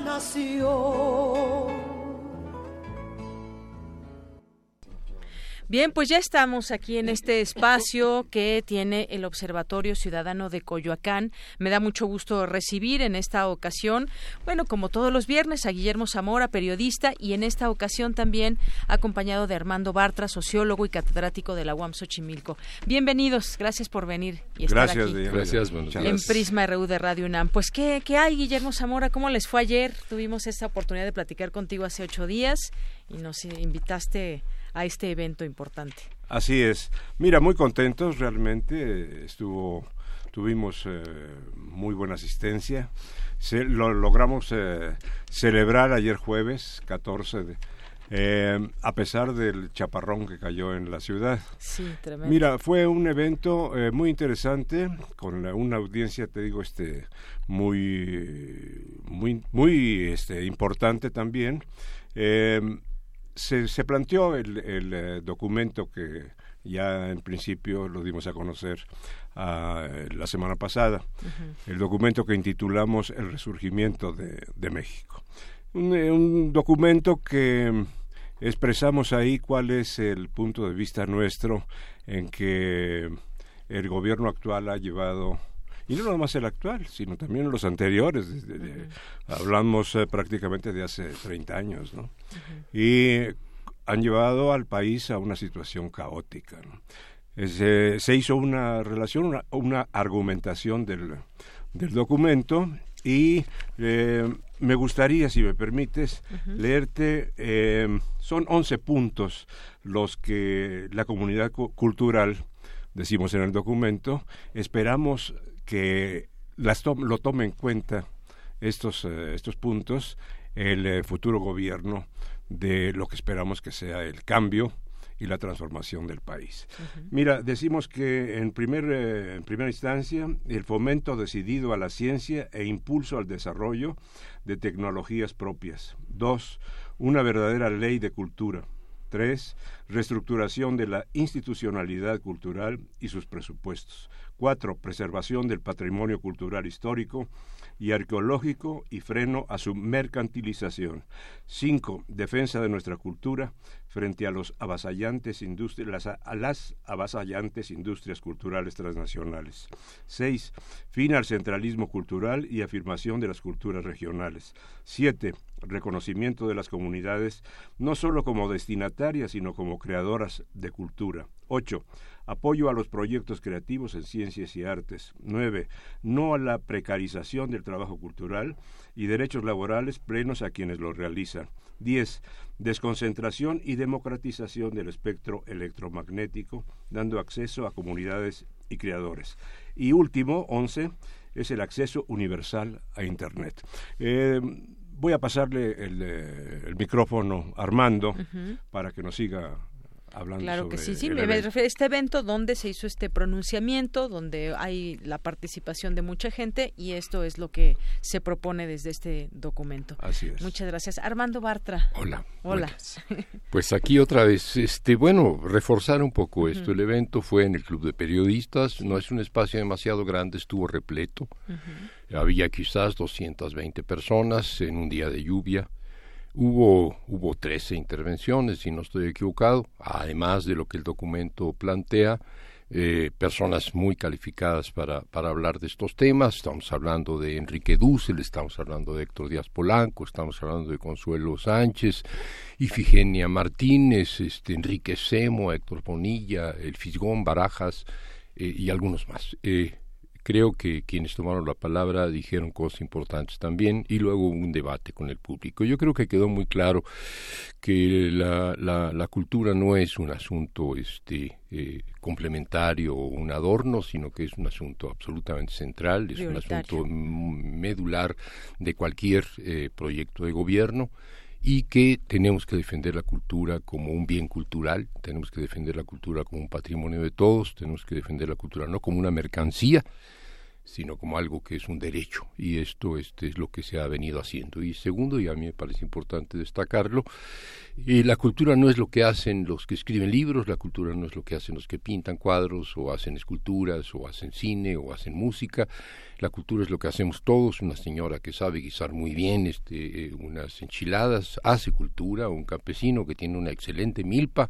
Nación. Bien, pues ya estamos aquí en este espacio que tiene el Observatorio Ciudadano de Coyoacán. Me da mucho gusto recibir en esta ocasión, bueno, como todos los viernes, a Guillermo Zamora, periodista, y en esta ocasión también acompañado de Armando Bartra, sociólogo y catedrático de la UAM Xochimilco. Bienvenidos, gracias por venir y estar gracias, aquí. Gracias, En Prisma RU de Radio UNAM. Pues, ¿qué, ¿qué hay, Guillermo Zamora? ¿Cómo les fue ayer? Tuvimos esta oportunidad de platicar contigo hace ocho días y nos invitaste a este evento importante. Así es. Mira, muy contentos realmente. Estuvo, tuvimos eh, muy buena asistencia. Se, lo logramos eh, celebrar ayer jueves 14 de, eh, a pesar del chaparrón que cayó en la ciudad. Sí, tremendo. Mira, fue un evento eh, muy interesante con la, una audiencia, te digo, este muy muy muy este importante también. Eh, se, se, planteó el, el eh, documento que ya en principio lo dimos a conocer uh, la semana pasada, uh -huh. el documento que intitulamos El resurgimiento de, de México. Un, un, documento que expresamos ahí cuál es el punto de vista nuestro en que el gobierno actual ha llevado y no nada más el actual, sino también los anteriores. De, de, uh -huh. Hablamos eh, prácticamente de hace 30 años, ¿no? Uh -huh. Y han llevado al país a una situación caótica. ¿no? Se, se, hizo una relación, una, una argumentación del, del, documento y eh, me gustaría, si me permites, uh -huh. leerte, eh, son 11 puntos los que la comunidad cultural, decimos en el documento, esperamos que las to lo tome en cuenta estos, eh, estos puntos el eh, futuro gobierno de lo que esperamos que sea el cambio y la transformación del país. Uh -huh. Mira, decimos que en, primer, eh, en primera instancia el fomento decidido a la ciencia e impulso al desarrollo de tecnologías propias. Dos, una verdadera ley de cultura. Tres, reestructuración de la institucionalidad cultural y sus presupuestos. Cuatro, preservación del patrimonio cultural histórico y arqueológico y freno a su mercantilización. Cinco, defensa de nuestra cultura frente a las, las avasallantes industrias culturales transnacionales. Seis, fin al centralismo cultural y afirmación de las culturas regionales. Siete, reconocimiento de las comunidades no solo como destinatarias, sino como creadoras de cultura. Ocho, apoyo a los proyectos creativos en ciencias y artes. 9. No a la precarización del trabajo cultural y derechos laborales plenos a quienes lo realizan. 10. Desconcentración y democratización del espectro electromagnético, dando acceso a comunidades y creadores. Y último, 11, es el acceso universal a Internet. Eh, voy a pasarle el, el micrófono a Armando uh -huh. para que nos siga hablando claro sobre que sí sí me refiero a este evento donde se hizo este pronunciamiento donde hay la participación de mucha gente y esto es lo que se propone desde este documento. Así es. Muchas gracias. Armando Bartra. Hola hola. pues aquí otra vez este bueno reforzar un poco esto. Uh -huh. el evento fue en el club de periodistas. No es un espacio demasiado grande estuvo repleto. Uh -huh. había quizás 220 personas en un día de lluvia Hubo, hubo 13 intervenciones, si no estoy equivocado, además de lo que el documento plantea, eh, personas muy calificadas para, para hablar de estos temas. Estamos hablando de Enrique Dussel, estamos hablando de Héctor Díaz Polanco, estamos hablando de Consuelo Sánchez, Ifigenia Martínez, este, Enrique Semo, Héctor Bonilla, El Fisgón Barajas eh, y algunos más. Eh, creo que quienes tomaron la palabra dijeron cosas importantes también y luego hubo un debate con el público. Yo creo que quedó muy claro que la, la, la cultura no es un asunto este, eh, complementario o un adorno, sino que es un asunto absolutamente central, es un asunto medular de cualquier eh, proyecto de gobierno y que tenemos que defender la cultura como un bien cultural, tenemos que defender la cultura como un patrimonio de todos, tenemos que defender la cultura no como una mercancía, sino como algo que es un derecho. Y esto este es lo que se ha venido haciendo. Y segundo y a mí me parece importante destacarlo y la cultura no es lo que hacen los que escriben libros la cultura no es lo que hacen los que pintan cuadros o hacen esculturas o hacen cine o hacen música la cultura es lo que hacemos todos una señora que sabe guisar muy bien este eh, unas enchiladas hace cultura un campesino que tiene una excelente milpa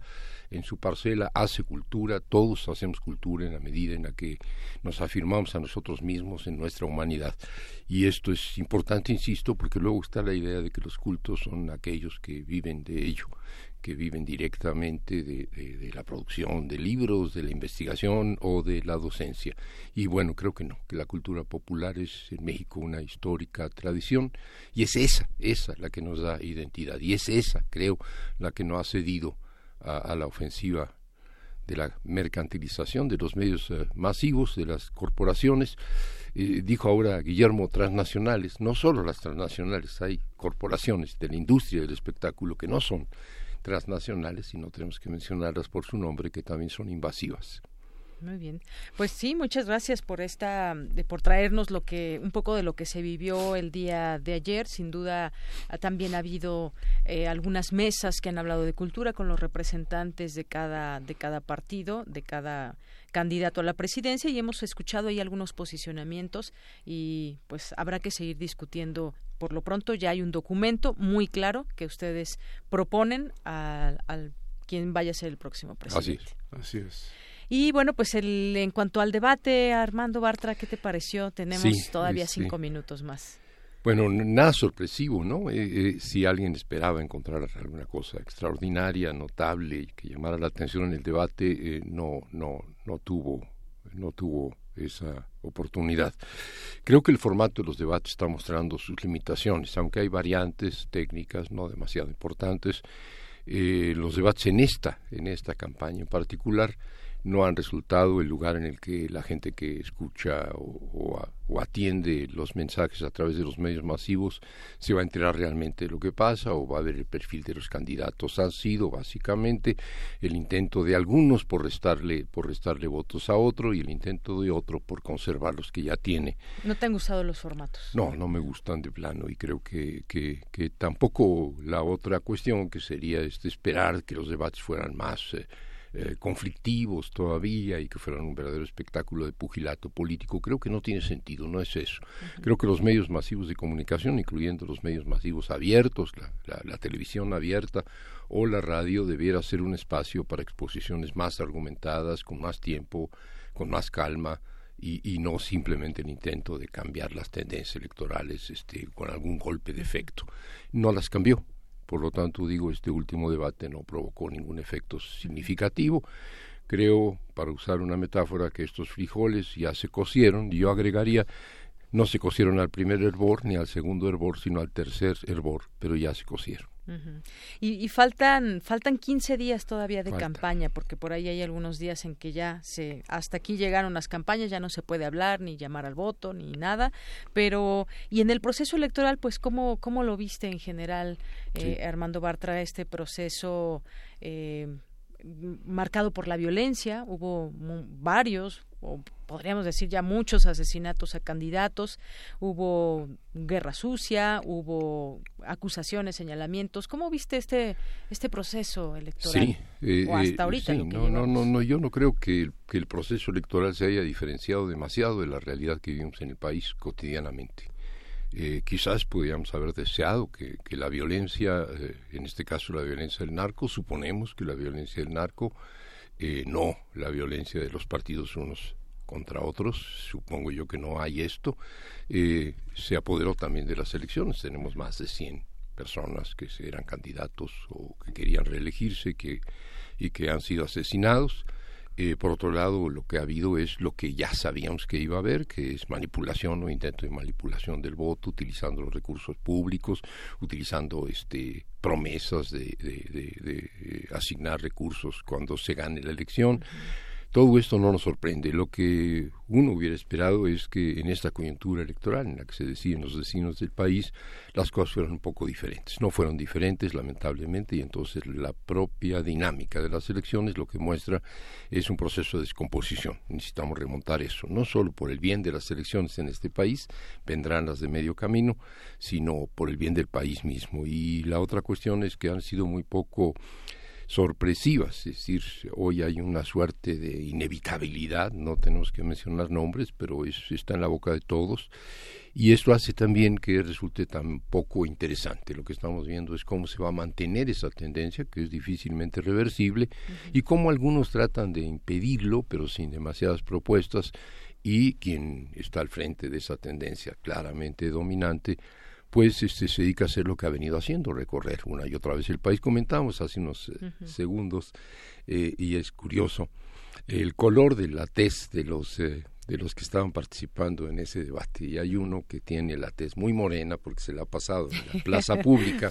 en su parcela hace cultura, todos hacemos cultura en la medida en la que nos afirmamos a nosotros mismos en nuestra humanidad. Y esto es importante, insisto, porque luego está la idea de que los cultos son aquellos que viven de ello que viven directamente de, la producción de libros, de la investigación o de la docencia. Y bueno, creo que no, que la cultura popular es en México una histórica tradición y es esa, esa la que nos da identidad y es esa, creo, la que nos ha cedido a, la ofensiva de la mercantilización de los medios eh, masivos, de las corporaciones. Eh, dijo ahora Guillermo, transnacionales, no solo las transnacionales, hay corporaciones de la industria del espectáculo que no son transnacionales, sino tenemos que mencionarlas por su nombre, que también son invasivas. Muy bien. Pues sí, muchas gracias por esta, por traernos lo que, un poco de lo que se vivió el día de ayer. Sin duda, también ha habido eh, algunas mesas que han hablado de cultura con los representantes de cada, de cada partido, de cada candidato a la presidencia y hemos escuchado ahí algunos posicionamientos y pues habrá que seguir discutiendo. Por lo pronto ya hay un documento muy claro que ustedes proponen al, al quien vaya a ser el próximo presidente. Así es. Así es. Y bueno, pues el, en cuanto al debate, Armando Bartra, ¿qué te pareció? Tenemos todavía cinco minutos más. Bueno, nada sorpresivo, ¿no? Eh, eh, si alguien esperaba encontrar alguna cosa extraordinaria, notable, que llamara la atención en el debate, eh, no, no, no tuvo, no tuvo esa oportunidad. Creo que el formato de los debates está mostrando sus limitaciones, aunque hay variantes técnicas no demasiado importantes. los debates en esta, en esta campaña en particular, no han resultado el lugar en el que la gente que escucha o, atiende los mensajes a través de los medios masivos se va a enterar realmente de lo que pasa o va a ver el perfil de los candidatos. Han sido básicamente el intento de algunos por restarle, por restarle votos a otro y el intento de otro por conservar los que ya tiene. ¿No te han gustado los formatos? No, no me gustan de plano y creo que, que, que tampoco la otra cuestión que sería este, esperar que los debates fueran más... Eh, eh, conflictivos todavía y que fueran un verdadero espectáculo de pugilato político. Creo que no tiene sentido, no es eso. Creo que los medios masivos de comunicación, incluyendo los medios masivos abiertos, la, la televisión abierta o la radio, debiera ser un espacio para exposiciones más argumentadas, con más tiempo, con más calma. Y, y, no simplemente el intento de cambiar las tendencias electorales este, con algún golpe de efecto. No las cambió. Por lo tanto, digo, este último debate no provocó ningún efecto significativo. Creo, para usar una metáfora, que estos frijoles ya se cocieron, y yo agregaría, no se cocieron al primer hervor ni al segundo hervor, sino al tercer hervor, pero ya se cocieron y, faltan faltan 15 días todavía de campaña, porque por ahí hay algunos días en que ya se hasta aquí llegaron las campañas, ya no se puede hablar ni llamar al voto ni nada, pero y en el proceso electoral, pues cómo cómo lo viste en general, eh, Armando Bartra este proceso eh, marcado por la violencia, hubo varios, o podríamos decir ya muchos asesinatos a candidatos, hubo guerra sucia, hubo acusaciones, señalamientos. ¿Cómo viste este este proceso electoral? Sí, eh, o hasta eh, ahorita. no, no, no, no, yo no creo que el, que el proceso electoral se haya diferenciado demasiado de la realidad que vivimos en el país cotidianamente. Eh, quizás podríamos haber deseado que, que la violencia, eh, en este caso la violencia del narco, suponemos que la violencia del narco, eh, no la violencia de los partidos unos contra otros, supongo yo que no hay esto, se apoderó también de las elecciones, tenemos más de 100 personas que eran candidatos o que querían reelegirse que, y que han sido asesinados. Eh, por otro lado, lo que ha habido es lo que ya sabíamos que iba a haber, que es manipulación o intento de manipulación del voto, utilizando los recursos públicos, utilizando este promesas de, de, de, eh, asignar recursos cuando se gane la elección. Todo esto no nos sorprende. Lo que uno hubiera esperado es que en esta coyuntura electoral en la que se deciden los destinos del país, las cosas fueran un poco diferentes. No fueron diferentes, lamentablemente, y entonces la propia dinámica de las elecciones lo que muestra es un proceso de descomposición. Necesitamos remontar eso, no solo por el bien de las elecciones en este país, vendrán las de medio camino, sino por el bien del país mismo. Y la otra cuestión es que han sido muy poco sorpresivas, es decir, hoy hay una suerte de inevitabilidad, no tenemos que mencionar nombres, pero está en la boca de todos, y esto hace también que resulte tan poco interesante. Lo que estamos viendo es cómo se va a mantener esa tendencia, que es difícilmente reversible, y cómo algunos tratan de impedirlo, pero sin demasiadas propuestas, y quien está al frente de esa tendencia claramente dominante, pues este, se dedica a hacer lo que ha venido haciendo, recorrer una y otra vez el país. Comentamos hace unos eh, segundos, eh, y es curioso, el color de la tez de los eh, de los que estaban participando en ese debate y hay uno que tiene la tez muy morena porque se la ha pasado en la plaza pública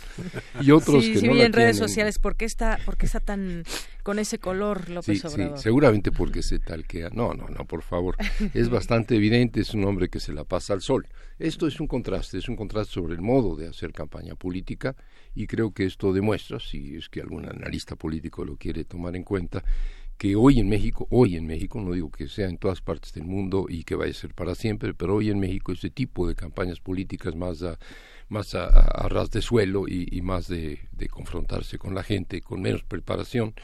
y otros que sí, no vi la en redes sociales por qué está por qué está tan con ese color López Sí, sí, Obrador seguramente porque se talquea. No, no, no, por favor. Es bastante evidente, es un hombre que se la pasa al sol. Esto es un contraste, es un contraste sobre el modo de hacer campaña política y creo que esto demuestra, si es que algún analista político lo quiere tomar en cuenta, que hoy en México, hoy en México, no digo que sea en todas partes del mundo y que vaya a ser para siempre, pero hoy en México este tipo de campañas políticas más a, más a, ras de suelo y, más de confrontarse con la gente, con menos preparación,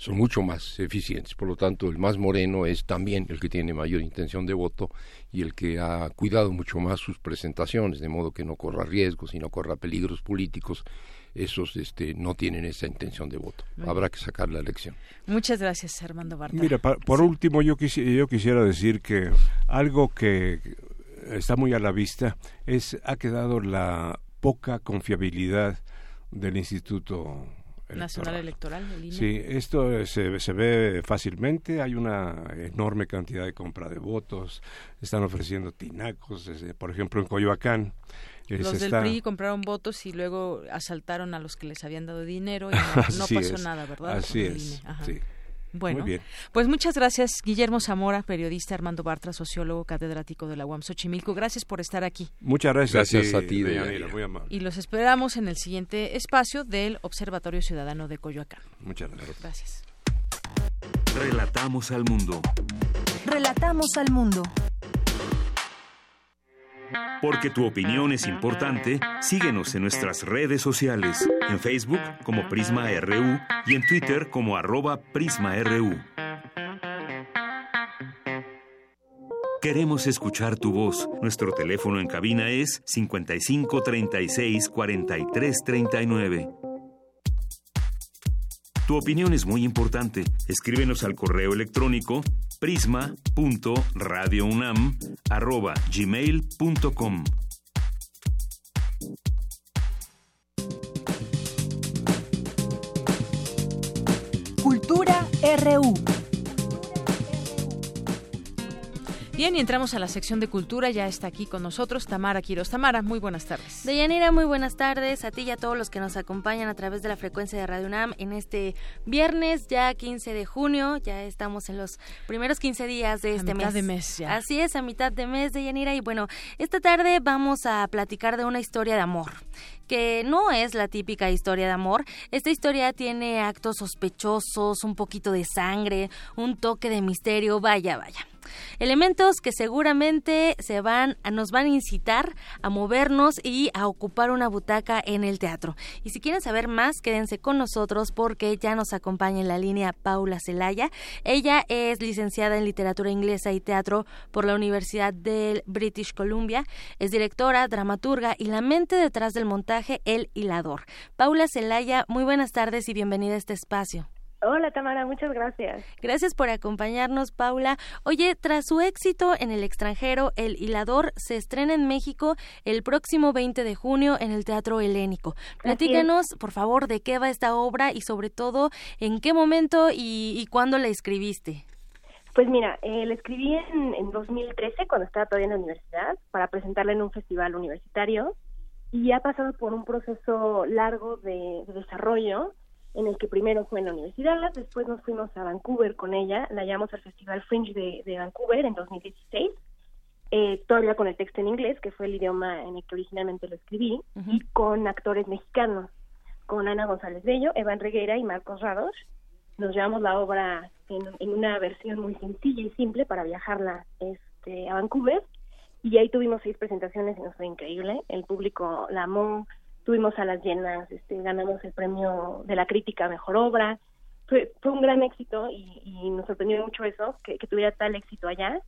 son mucho más eficientes. Por lo tanto, el más moreno es también el que tiene mayor intención de voto y el que ha cuidado mucho más sus presentaciones, de modo que no corra riesgos y no corra peligros políticos. Esos este, no tienen esa intención de voto. Habrá que sacar la elección. muchas gracias Armando Barta Mira, pa- por último, yo, quisi- yo quisiera decir que algo que está muy a la vista es ha quedado la poca confiabilidad del Instituto Nacional Electoral el INE. Sí, esto se, se ve fácilmente, hay una enorme cantidad de compra de votos, están ofreciendo tinacos, por ejemplo en Coyoacán. Los del está- PRI compraron votos y luego asaltaron a los que les habían dado dinero y no, pasó es, nada, ¿verdad? así es, sí. Bueno, Muy bien. pues muchas gracias Guillermo Zamora, periodista Armando Bartra, sociólogo catedrático de la UAM Xochimilco. Gracias por estar aquí. Muchas gracias. Gracias a ti, Deyanira. muy amable. Y los esperamos en el siguiente espacio del Observatorio Ciudadano de Coyoacán. Muchas gracias. Gracias. Relatamos al mundo. Relatamos al mundo. Porque tu opinión es importante, síguenos en nuestras redes sociales, en Facebook como Prisma RU y en Twitter como arroba PrismaRU. Queremos escuchar tu voz. Nuestro teléfono en cabina es 55 36 43 39. Tu opinión es muy importante. Escríbenos al correo electrónico prisma.radiounam@gmail.com. Cultura RU. Bien, y entramos a la sección de cultura. Ya está aquí con nosotros Tamara Quiroz. Tamara, muy buenas tardes. Deyanira, muy buenas tardes a ti y a todos los que nos acompañan a través de la frecuencia de Radio UNAM en este viernes, ya 15 de junio. Ya estamos en los primeros 15 días de A este mitad mes. de mes ya. Así es, a mitad de mes, Deyanira. Y bueno, esta tarde vamos a platicar de una historia de amor que no es la típica historia de amor. Esta historia tiene actos sospechosos, un poquito de sangre, un toque de misterio, vaya, vaya. Elementos que seguramente se van, nos van a incitar a movernos y a ocupar una butaca en el teatro. Y si quieren saber más, quédense con nosotros porque ya nos acompaña en la línea Paula Celaya. Ella es licenciada en literatura inglesa y teatro por la Universidad del British Columbia. Es directora, dramaturga y la mente detrás del montaje El Hilador. Paula Celaya, muy buenas tardes y bienvenida a este espacio. Hola Tamara, muchas gracias. Gracias por acompañarnos, Paula. Oye, tras su éxito en el extranjero, El Hilador se estrena en México el próximo 20 de junio en el Teatro Helénico. Platícanos, por favor, de qué va esta obra y sobre todo en qué momento y, y cuándo la escribiste. Pues mira, eh, la escribí en, en 2013 cuando estaba todavía en la universidad para presentarla en un festival universitario y ha pasado por un proceso largo de, de desarrollo en el que primero fue en la universidad, después nos fuimos a Vancouver con ella, la llevamos al Festival Fringe de, de Vancouver en 2016, eh, todavía con el texto en inglés, que fue el idioma en el que originalmente lo escribí, y con actores mexicanos, con Ana González Bello, Evan Reguera y Marcos Rados. Nos llevamos la obra en, en una versión muy sencilla y simple para viajarla este, a Vancouver, y ahí tuvimos seis presentaciones y nos fue increíble, el público la amó, tuvimos a las llenas, este, ganamos el premio de la crítica Mejor Obra, fue, fue un gran éxito y, y nos sorprendió mucho eso, que, tuviera tal éxito allá,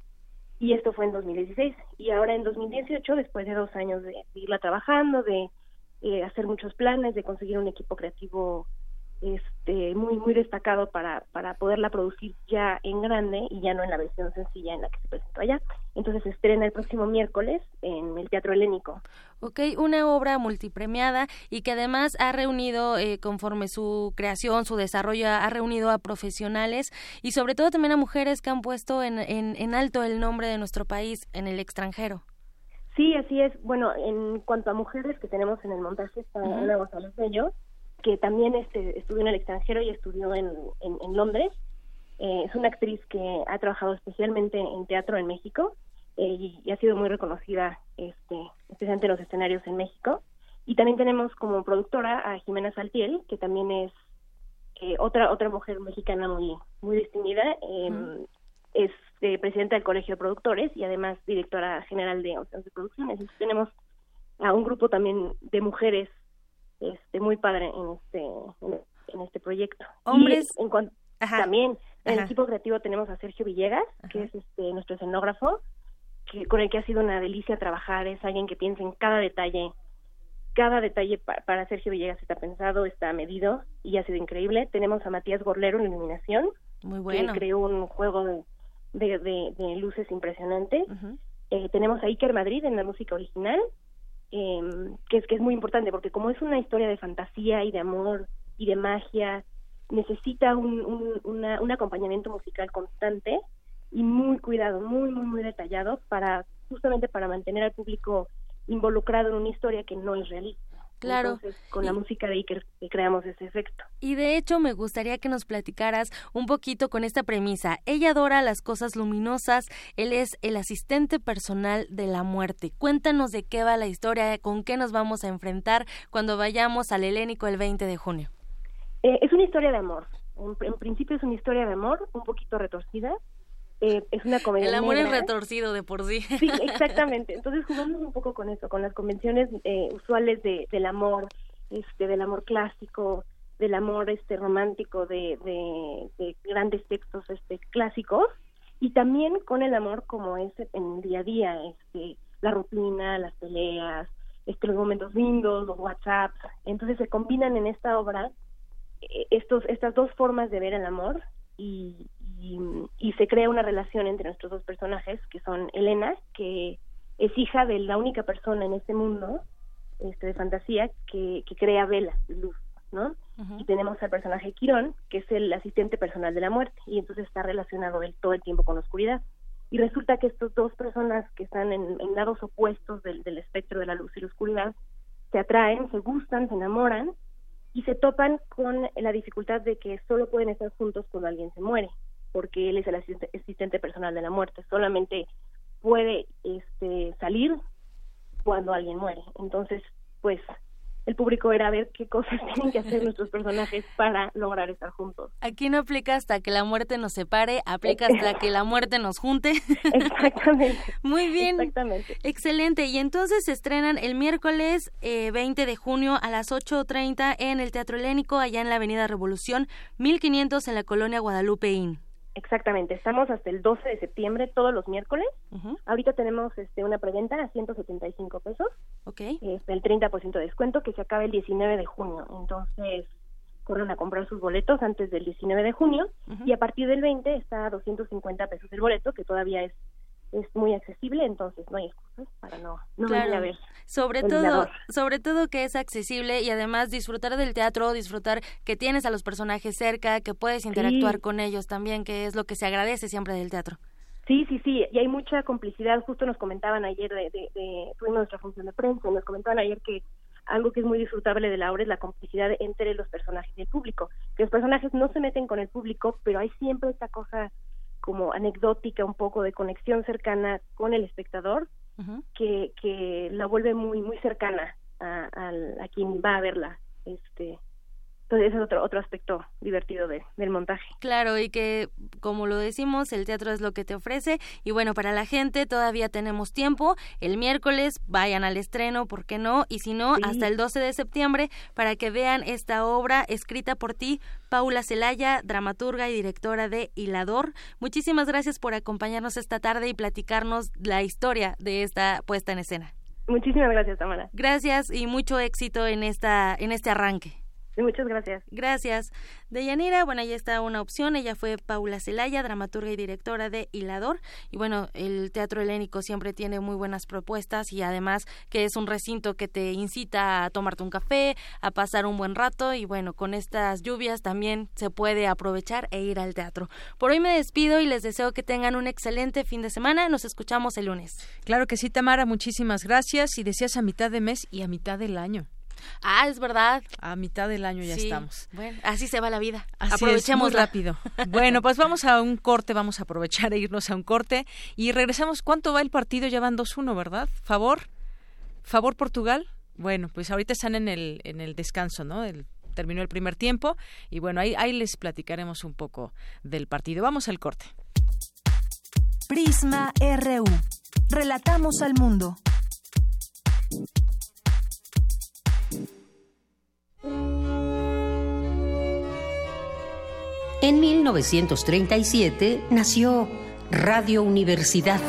y esto fue en 2016 y ahora en 2018 después de dos años de, de irla trabajando de eh, hacer muchos planes de conseguir un equipo creativo este muy muy destacado para para poderla producir ya en grande y ya no en la versión sencilla en la que se presentó allá entonces se estrena el próximo miércoles en el Teatro Helénico Ok, una obra multipremiada y que además ha reunido, eh, conforme su creación, su desarrollo, ha reunido a profesionales y sobre todo también a mujeres que han puesto en, en, en alto el nombre de nuestro país en el extranjero. Sí, así es. Bueno, en cuanto a mujeres que tenemos en el montaje está Ujú. Ana González Bello, que también este, estudió en el extranjero y estudió en, en, en Londres. Eh, es una actriz que ha trabajado especialmente en teatro en México eh, y, y ha sido muy reconocida, este, especialmente en los escenarios en México. Y también tenemos como productora a Jimena Saltiel, que también es eh, otra otra mujer mexicana muy muy distinguida. eh, Es eh, presidenta del Colegio de Productores y además directora general de de producciones. Entonces tenemos a un grupo también de mujeres este muy padre en este en, este proyecto. Y Hombres- en cuan- también en el equipo creativo tenemos a Sergio Villegas, que es este nuestro escenógrafo, que con el que ha sido una delicia trabajar, es alguien que piensa en cada detalle cada detalle pa- para Sergio Villegas está pensado, está medido y ha sido increíble. Tenemos a Matías Gorlero en iluminación, Muy bueno. que creó un juego de, de, de- de luces impresionante. Eh, tenemos a Iker Madrid en la música original, em, que es que es muy importante porque como es una historia de fantasía y de amor y de magia, necesita un, un, una- un acompañamiento musical constante y muy cuidado, muy, muy, muy detallado para justamente para mantener al público involucrado en una historia que no es realista. Claro. Entonces, con la música de Iker creamos ese efecto. Y de hecho me gustaría que nos platicaras un poquito con esta premisa. Ella adora las cosas luminosas, él es el asistente personal de la muerte. Cuéntanos de qué va la historia, con qué nos vamos a enfrentar cuando vayamos al Helénico el 20 de junio. Eh, es una historia de amor. En, en principio es una historia de amor, un poquito retorcida. Eh, es una comedia El amor es retorcido de por sí. Sí, exactamente. Entonces jugamos un poco con eso, con las convenciones eh, usuales de, del amor, este, del amor clásico, del amor este romántico, de, de, de grandes textos este clásicos, y también con el amor como es en el día a día, este, la rutina, las peleas, este, los momentos lindos, los WhatsApps. Entonces se combinan en esta obra eh, estos, estas dos formas de ver el amor y, y, y se crea una relación entre nuestros dos personajes, que son Elena, que es hija de la única persona en este mundo este, de fantasía que, que crea velas, luz, ¿no? Y tenemos al personaje Quirón, que es el asistente personal de la muerte, y entonces está relacionado él todo el tiempo con la oscuridad. Y resulta que estas dos personas que están en, en lados opuestos del, del espectro de la luz y la oscuridad se atraen, se gustan, se enamoran y se topan con la dificultad de que solo pueden estar juntos cuando alguien se muere, porque él es el asistente, asistente personal de la muerte, solamente puede este salir cuando alguien muere. Entonces, pues el público era ver qué cosas tienen que hacer nuestros personajes para lograr estar juntos. Aquí no aplica hasta que la muerte nos separe, aplica hasta que la muerte nos junte. Exactamente. Muy bien. Exactamente. Excelente. Y entonces se estrenan el miércoles eh, 20 de junio a las 8.30 en el Teatro Helénico, allá en la Avenida Revolución, 1500 en la colonia Guadalupe Inn. Exactamente, estamos hasta el 12 de septiembre todos los miércoles. Ahorita tenemos este una preventa a 175 pesos. Ok. Este, el 30% de descuento que se acaba el 19 de junio. Entonces, corren a comprar sus boletos antes del 19 de junio y a partir del 20 está a 250 pesos el boleto, que todavía es es muy accesible, entonces no hay excusas para no, no venir a ver. Sobre todo, mirador. sobre todo que es accesible y además disfrutar del teatro, disfrutar que tienes a los personajes cerca, que puedes interactuar con ellos también, que es lo que se agradece siempre del teatro. Sí, sí, sí, y hay mucha complicidad. Justo nos comentaban ayer, de, de- de- tuvimos nuestra función de prensa, y nos comentaban ayer que algo que es muy disfrutable de la obra es la complicidad entre los personajes y el público, que los personajes no se meten con el público, pero hay siempre esta cosa como anecdótica, un poco de conexión cercana con el espectador, que, que la vuelve muy muy cercana a, a, a quien va a verla. Este, entonces ese es otro, otro aspecto divertido del montaje. Claro, y que como lo decimos, el teatro es lo que te ofrece. Y bueno, para la gente todavía tenemos tiempo. El miércoles vayan al estreno, ¿por qué no? Y si no, hasta el 12 de septiembre para que vean esta obra escrita por ti, Paula Celaya, dramaturga y directora de Hilador. Muchísimas gracias por acompañarnos esta tarde y platicarnos la historia de esta puesta en escena. Muchísimas gracias, Tamara. Gracias y mucho éxito en esta en este arranque. Muchas gracias. Gracias. Deyanira, bueno, ahí está una opción. Ella fue Paula Celaya, dramaturga y directora de Hilador. Y bueno, el teatro helénico siempre tiene muy buenas propuestas y además que es un recinto que te incita a tomarte un café, a pasar un buen rato. Y bueno, con estas lluvias también se puede aprovechar e ir al teatro. Por hoy me despido y les deseo que tengan un excelente fin de semana. Nos escuchamos el lunes. Claro que sí, Tamara. Muchísimas gracias. Y decías a mitad de mes y a mitad del año. Ah, es verdad. A mitad del año ya Sí. estamos. Bueno, así se va la vida. Así Aprovechemos es, muy rápido. Bueno, pues vamos a un corte, vamos a aprovechar e irnos a un corte y regresamos. ¿Cuánto va el partido? Ya van 2-1, ¿verdad? ¿Favor? ¿Favor Portugal? Bueno, pues ahorita están en el, en el descanso, ¿no? El, terminó el primer tiempo y bueno, ahí, ahí les platicaremos un poco del partido. Vamos al corte. Prisma RU. Relatamos al mundo. En 1937 nació Radio Universidad.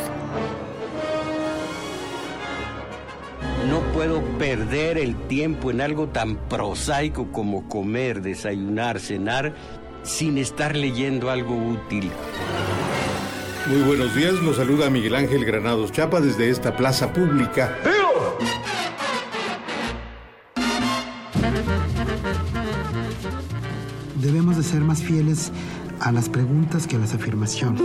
No puedo perder el tiempo en algo tan prosaico como comer, desayunar, cenar, sin estar leyendo algo útil. Muy buenos días, los saluda Miguel Ángel Granados Chapa desde esta plaza pública. Debemos de ser más fieles a las preguntas que a las afirmaciones.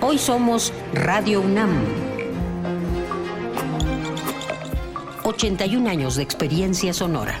Hoy somos Radio UNAM. 81 años de experiencia sonora.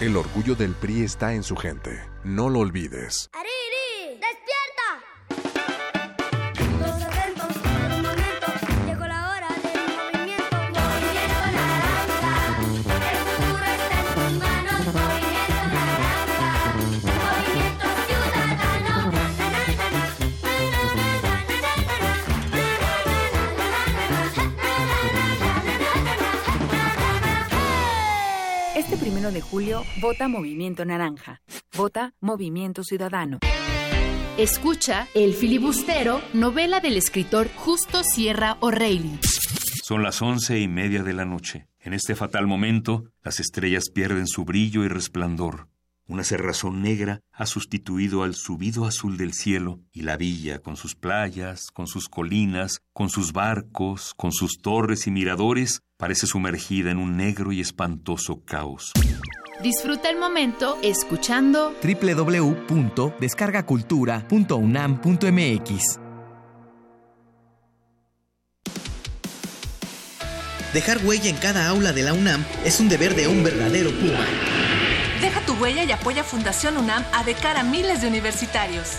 El orgullo del PRI está en su gente. No lo olvides. 1 de julio, vota Movimiento Naranja. Vota Movimiento Ciudadano. Escucha El Filibustero, novela del escritor Justo Sierra O'Reilly. Son las once y media de la noche. En este fatal momento, las estrellas pierden su brillo y resplandor. Una cerrazón negra ha sustituido al subido azul del cielo, y la villa, con sus playas, con sus colinas, con sus barcos, con sus torres y miradores, parece sumergida en un negro y espantoso caos. Disfruta el momento escuchando www.descargacultura.unam.mx. Dejar huella en cada aula de la UNAM es un deber de un verdadero Puma. Deja tu huella y apoya Fundación UNAM a de cara a miles de universitarios.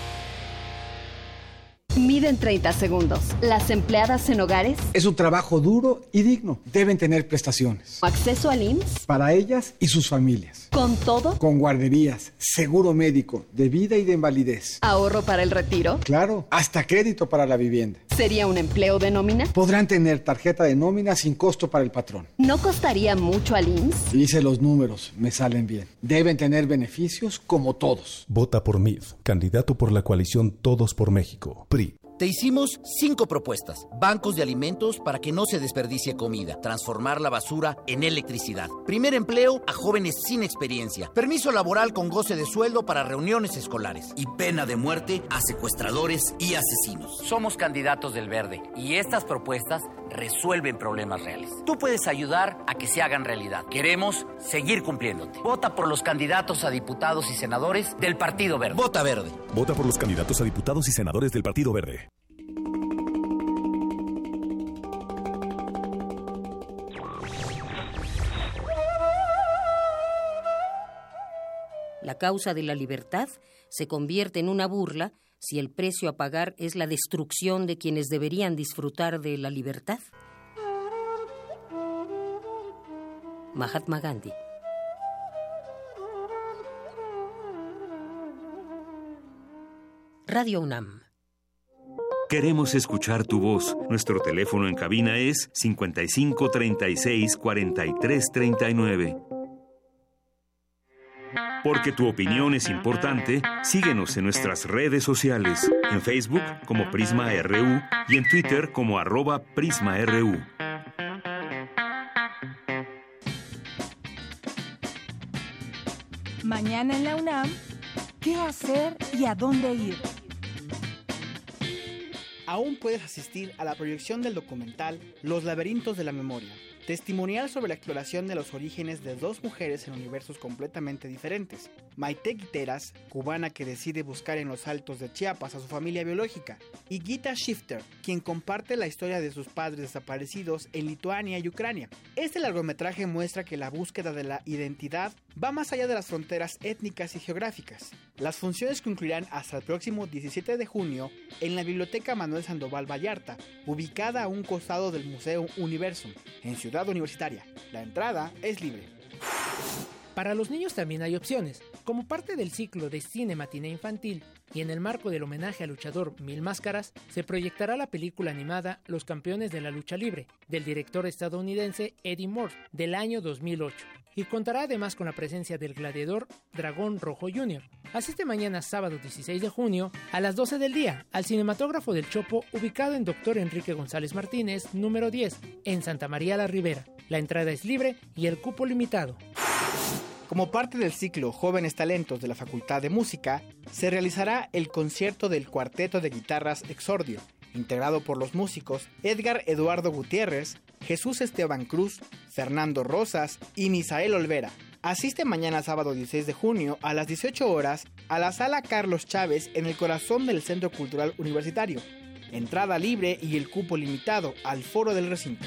Miden 30 segundos. Las empleadas en hogares. Es un trabajo duro y digno. Deben tener prestaciones. Acceso al IMSS. Para ellas y sus familias. Con todo. Con guarderías, seguro médico, de vida y de invalidez. Ahorro para el retiro. Claro, hasta crédito para la vivienda. ¿Sería un empleo de nómina? Podrán tener tarjeta de nómina sin costo para el patrón. ¿No costaría mucho al IMSS? Hice los números, me salen bien. Deben tener beneficios como todos. Vota por MID, candidato por la coalición Todos por México. PRI. Te hicimos cinco propuestas. Bancos de alimentos para que no se desperdicie comida. Transformar la basura en electricidad. Primer empleo a jóvenes sin experiencia. Permiso laboral con goce de sueldo para reuniones escolares. Y pena de muerte a secuestradores y asesinos. Somos candidatos del verde y estas propuestas resuelven problemas reales. Tú puedes ayudar a que se hagan realidad. Queremos seguir cumpliéndote. Vota por los candidatos a diputados y senadores del Partido Verde. Vota verde. Vota por los candidatos a diputados y senadores del Partido Verde. La causa de la libertad se convierte en una burla si el precio a pagar es la destrucción de quienes deberían disfrutar de la libertad. Mahatma Gandhi. Radio UNAM. Queremos escuchar tu voz. Nuestro teléfono en cabina es 55 36 43 39. Porque tu opinión es importante, síguenos en nuestras redes sociales, en Facebook como Prisma RU y en Twitter como arroba PrismaRU. Mañana en la UNAM, ¿qué hacer y a dónde ir? Aún puedes asistir a la proyección del documental Los laberintos de la memoria, testimonial sobre la exploración de los orígenes de dos mujeres en universos completamente diferentes. Maite Guiteras, cubana que decide buscar en los altos de Chiapas a su familia biológica, y Gita Shifter, quien comparte la historia de sus padres desaparecidos en Lituania y Ucrania. Este largometraje muestra que la búsqueda de la identidad va más allá de las fronteras étnicas y geográficas. Las funciones concluirán hasta el próximo 17 de junio en la Biblioteca Manuel Sandoval Vallarta, ubicada a un costado del Museo Universum, en Ciudad Universitaria. La entrada es libre. Para los niños también hay opciones. Como parte del ciclo de cine matiné infantil y en el marco del homenaje al luchador Mil Máscaras, se proyectará la película animada Los Campeones de la Lucha Libre, del director estadounidense Eddie Moore, del año 2008, y contará además con la presencia del gladiador Dragón Rojo Jr. Asiste mañana sábado 16 de junio a las 12 del día al cinematógrafo del Chopo ubicado en Dr. Enrique González Martínez, número 10, en Santa María la Ribera. La entrada es libre y el cupo limitado. Como parte del ciclo Jóvenes Talentos de la Facultad de Música, se realizará el concierto del Cuarteto de Guitarras Exordio, integrado por los músicos Edgar Eduardo Gutiérrez, Jesús Esteban Cruz, Fernando Rosas y Misael Olvera. Asiste mañana sábado 16 de junio a las 18 horas a la sala Carlos Chávez en el corazón del Centro Cultural Universitario. Entrada libre y el cupo limitado al foro del recinto.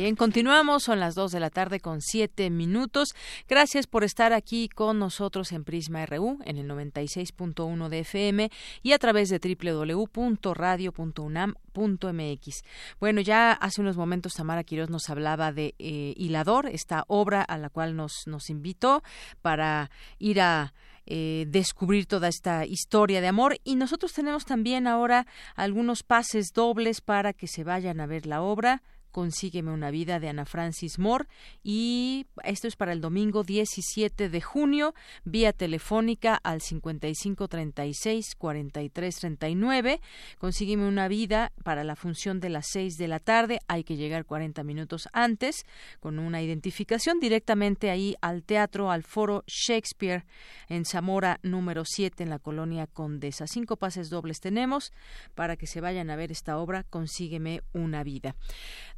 Bien, continuamos, son las 2 de la tarde con 7 minutos. Gracias por estar aquí con nosotros en Prisma RU en el 96.1 de FM y a través de www.radio.unam.mx. Bueno, ya hace unos momentos Tamara Quiroz nos hablaba de eh, Hilador, esta obra a la cual nos, nos invitó para ir a eh, descubrir toda esta historia de amor y nosotros tenemos también ahora algunos pases dobles para que se vayan a ver la obra Consígueme una vida de Ana Francis Moore y esto es para el domingo 17 de junio vía telefónica al 5536 4339. Consígueme una vida para la función de las 6 de la tarde. Hay que llegar 40 minutos antes con una identificación directamente ahí al teatro, al foro Shakespeare en Zamora número 7 en la colonia Condesa. Cinco pases dobles tenemos para que se vayan a ver esta obra Consígueme una vida.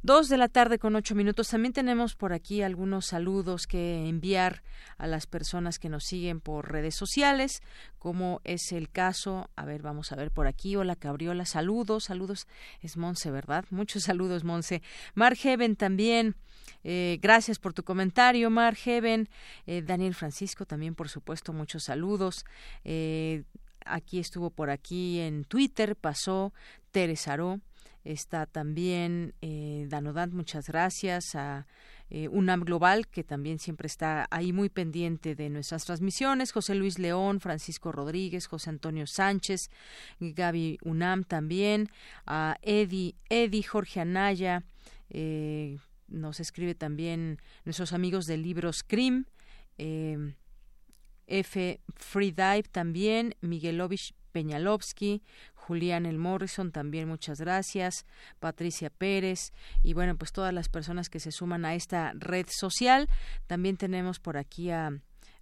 Dos de la tarde con ocho minutos. También tenemos por aquí algunos saludos que enviar a las personas que nos siguen por redes sociales, como es el caso, a ver, vamos a ver por aquí, hola Cabriola, saludos, saludos, es Monse, ¿verdad? Muchos saludos, Monse. Mar Heaven también, eh, gracias por tu comentario, Mar Heaven. Eh, Daniel Francisco también, por supuesto, muchos saludos. Eh, aquí estuvo por aquí en Twitter, pasó Teresa Aró está también eh, Danodant, muchas gracias. A eh, UNAM Global, que también siempre está ahí muy pendiente de nuestras transmisiones, José Luis León, Francisco Rodríguez, José Antonio Sánchez, Gaby UNAM también, a Eddie, Eddie Jorge Anaya, eh, nos escribe también nuestros amigos de Libros Crim, eh, F. Freedive también, Miguelovich Peñalovsky, Julián El Morrison, también muchas gracias, Patricia Pérez y bueno, pues todas las personas que se suman a esta red social. También tenemos por aquí a,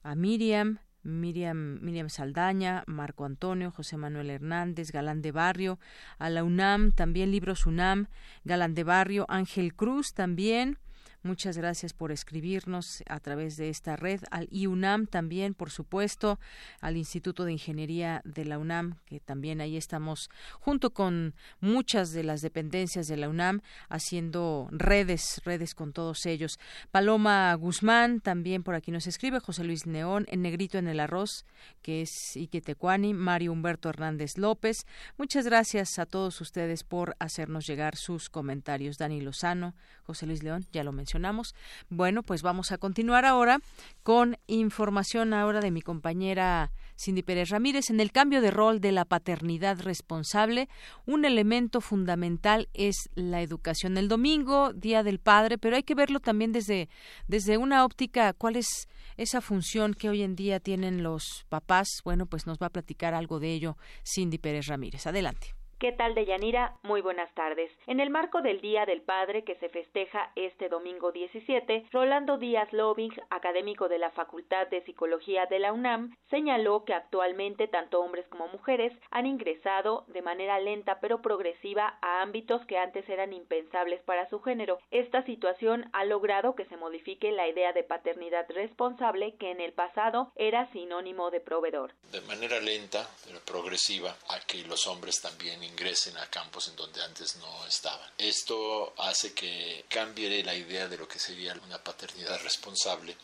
a Miriam, Miriam, Miriam Saldaña, Marco Antonio, José Manuel Hernández, Galán de Barrio, a la UNAM, también Libros UNAM, Galán de Barrio, Ángel Cruz también, Muchas gracias por escribirnos a través de esta red, al IUNAM también, por supuesto, al Instituto de Ingeniería de la UNAM, que también ahí estamos junto con muchas de las dependencias de la UNAM haciendo redes, redes con todos ellos. Paloma Guzmán también por aquí nos escribe, José Luis Neón, en Negrito en el Arroz, que es Iquetecuani, Mario Humberto Hernández López. Muchas gracias a todos ustedes por hacernos llegar sus comentarios. Dani Lozano, José Luis León, ya lo mencionamos. Bueno, pues vamos a continuar ahora con información ahora de mi compañera Cindy Pérez Ramírez. En el cambio de rol de la paternidad responsable, un elemento fundamental es la educación. El domingo, Día del Padre, pero hay que verlo también desde, desde una óptica, cuál es esa función que hoy en día tienen los papás. Bueno, pues nos va a platicar algo de ello Cindy Pérez Ramírez. Adelante. ¿Qué tal, Deyanira? Muy buenas tardes. En el marco del Día del Padre que se festeja este domingo 17, Rolando Díaz Loving, académico de la Facultad de Psicología de la UNAM, señaló que actualmente tanto hombres como mujeres han ingresado de manera lenta pero progresiva a ámbitos que antes eran impensables para su género. Esta situación ha logrado que se modifique la idea de paternidad responsable que en el pasado era sinónimo de proveedor. De manera lenta pero progresiva a los hombres también ingresen a campos en donde antes no estaban. Esto hace que cambie la idea de lo que sería una paternidad responsable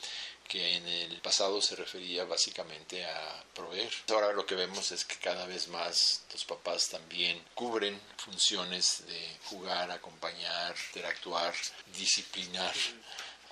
que en el pasado se refería básicamente a proveer. Ahora lo que vemos es que cada vez más los papás también cubren funciones de jugar, acompañar, interactuar, disciplinar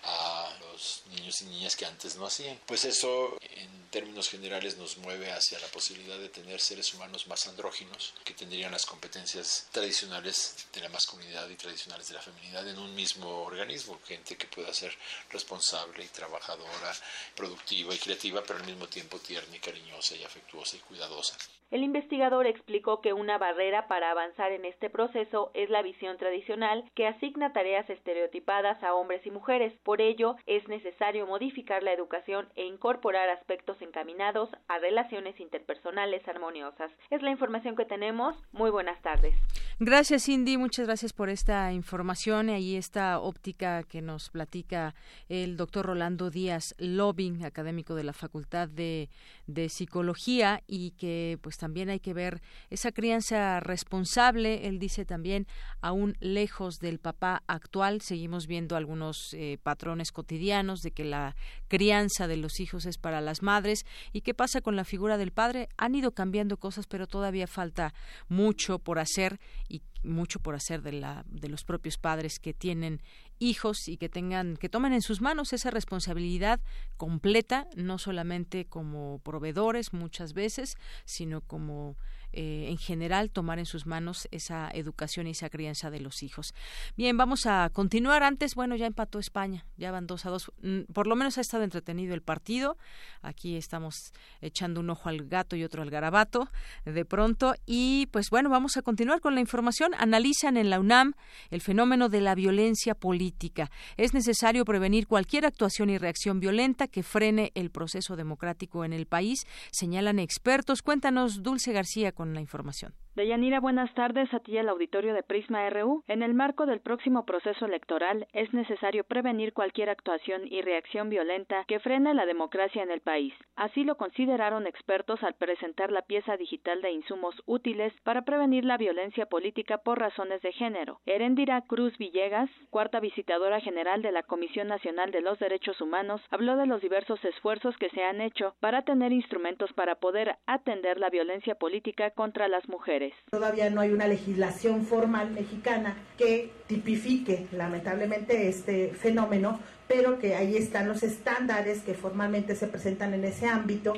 a los niños y niñas que antes no hacían. Pues eso en términos generales nos mueve hacia la posibilidad de tener seres humanos más andróginos que tendrían las competencias tradicionales de la masculinidad y tradicionales de la feminidad en un mismo organismo, gente que pueda ser responsable y trabajadora, productiva y creativa, pero al mismo tiempo tierna y cariñosa y afectuosa y cuidadosa. El investigador explicó que una barrera para avanzar en este proceso es la visión tradicional que asigna tareas estereotipadas a hombres y mujeres. Por ello, es necesario modificar la educación e incorporar aspectos encaminados a relaciones interpersonales armoniosas. Es la información que tenemos. Muy buenas tardes. Gracias, Cindy. Muchas gracias por esta información y esta óptica que nos platica el doctor Rolando Díaz Lobing, académico de la Facultad de, de Psicología, y que pues también hay que ver esa crianza responsable. Él dice también, aún lejos del papá actual, seguimos viendo algunos eh, patrones cotidianos de que la crianza de los hijos es para las madres. ¿Y qué pasa con la figura del padre? Han ido cambiando cosas, pero todavía falta mucho por hacer y mucho por hacer de la de los propios padres que tienen hijos y que tengan que tomen en sus manos esa responsabilidad completa no solamente como proveedores muchas veces sino como eh, en general tomar en sus manos esa educación y esa crianza de los hijos. Bien, vamos a continuar. Antes, bueno, ya empató España, ya van dos a dos. Mm, Por lo menos ha estado entretenido el partido. Aquí estamos echando un ojo al gato y otro al garabato de pronto. Y pues bueno, vamos a continuar con la información. Analizan en la UNAM el fenómeno de la violencia política. Es necesario prevenir cualquier actuación y reacción violenta que frene el proceso democrático en el país, señalan expertos. Cuéntanos, Dulce García, con la información. Deyanira, buenas tardes. A ti y al auditorio de Prisma RU. En el marco del próximo proceso electoral es necesario prevenir cualquier actuación y reacción violenta que frene la democracia en el país. Así lo consideraron expertos al presentar la pieza digital de insumos útiles para prevenir la violencia política por razones de género. Erendira Cruz Villegas, cuarta visitadora general de la Comisión Nacional de los Derechos Humanos, habló de los diversos esfuerzos que se han hecho para tener instrumentos para poder atender la violencia política contra las mujeres. Todavía no hay una legislación formal mexicana que tipifique lamentablemente este fenómeno, pero que ahí están los estándares que formalmente se presentan en ese ámbito.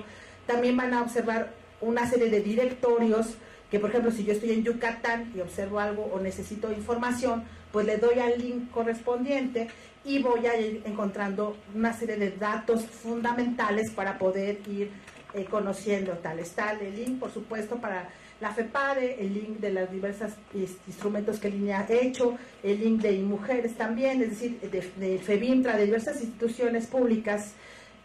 También van a observar una serie de directorios que, por ejemplo, si yo estoy en Yucatán y observo algo o necesito información, pues le doy al link correspondiente y voy a ir encontrando una serie de datos fundamentales para poder ir eh, conociendo tal. Está el link, por supuesto, para la FEPADE, el link de los diversos instrumentos que Línea ha hecho, el link de mujeres también, es decir, de, de FEBINTRA, de diversas instituciones públicas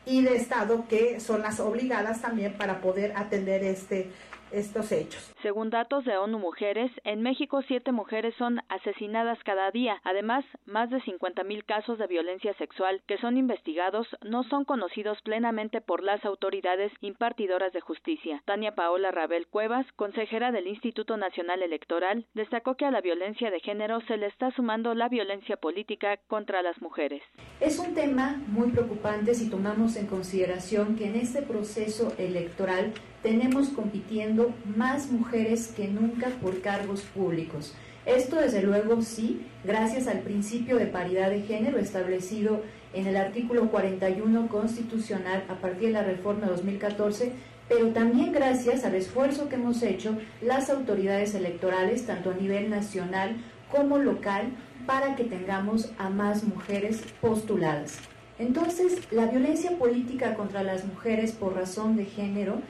y de Estado que son las obligadas también para poder atender este estos hechos. Según datos de ONU Mujeres, en México siete mujeres son asesinadas cada día. Además, más de 50.000 casos de violencia sexual que son investigados no son conocidos plenamente por las autoridades impartidoras de justicia. Tania Paola Rabel Cuevas, consejera del Instituto Nacional Electoral, destacó que a la violencia de género se le está sumando la violencia política contra las mujeres. Es un tema muy preocupante si tomamos en consideración que en este proceso electoral tenemos compitiendo más mujeres que nunca por cargos públicos. Esto desde luego sí, gracias al principio de paridad de género establecido en el artículo 41 constitucional a partir de la reforma de 2014, pero también gracias al esfuerzo que hemos hecho las autoridades electorales, tanto a nivel nacional como local, para que tengamos a más mujeres postuladas. Entonces, la violencia política contra las mujeres por razón de género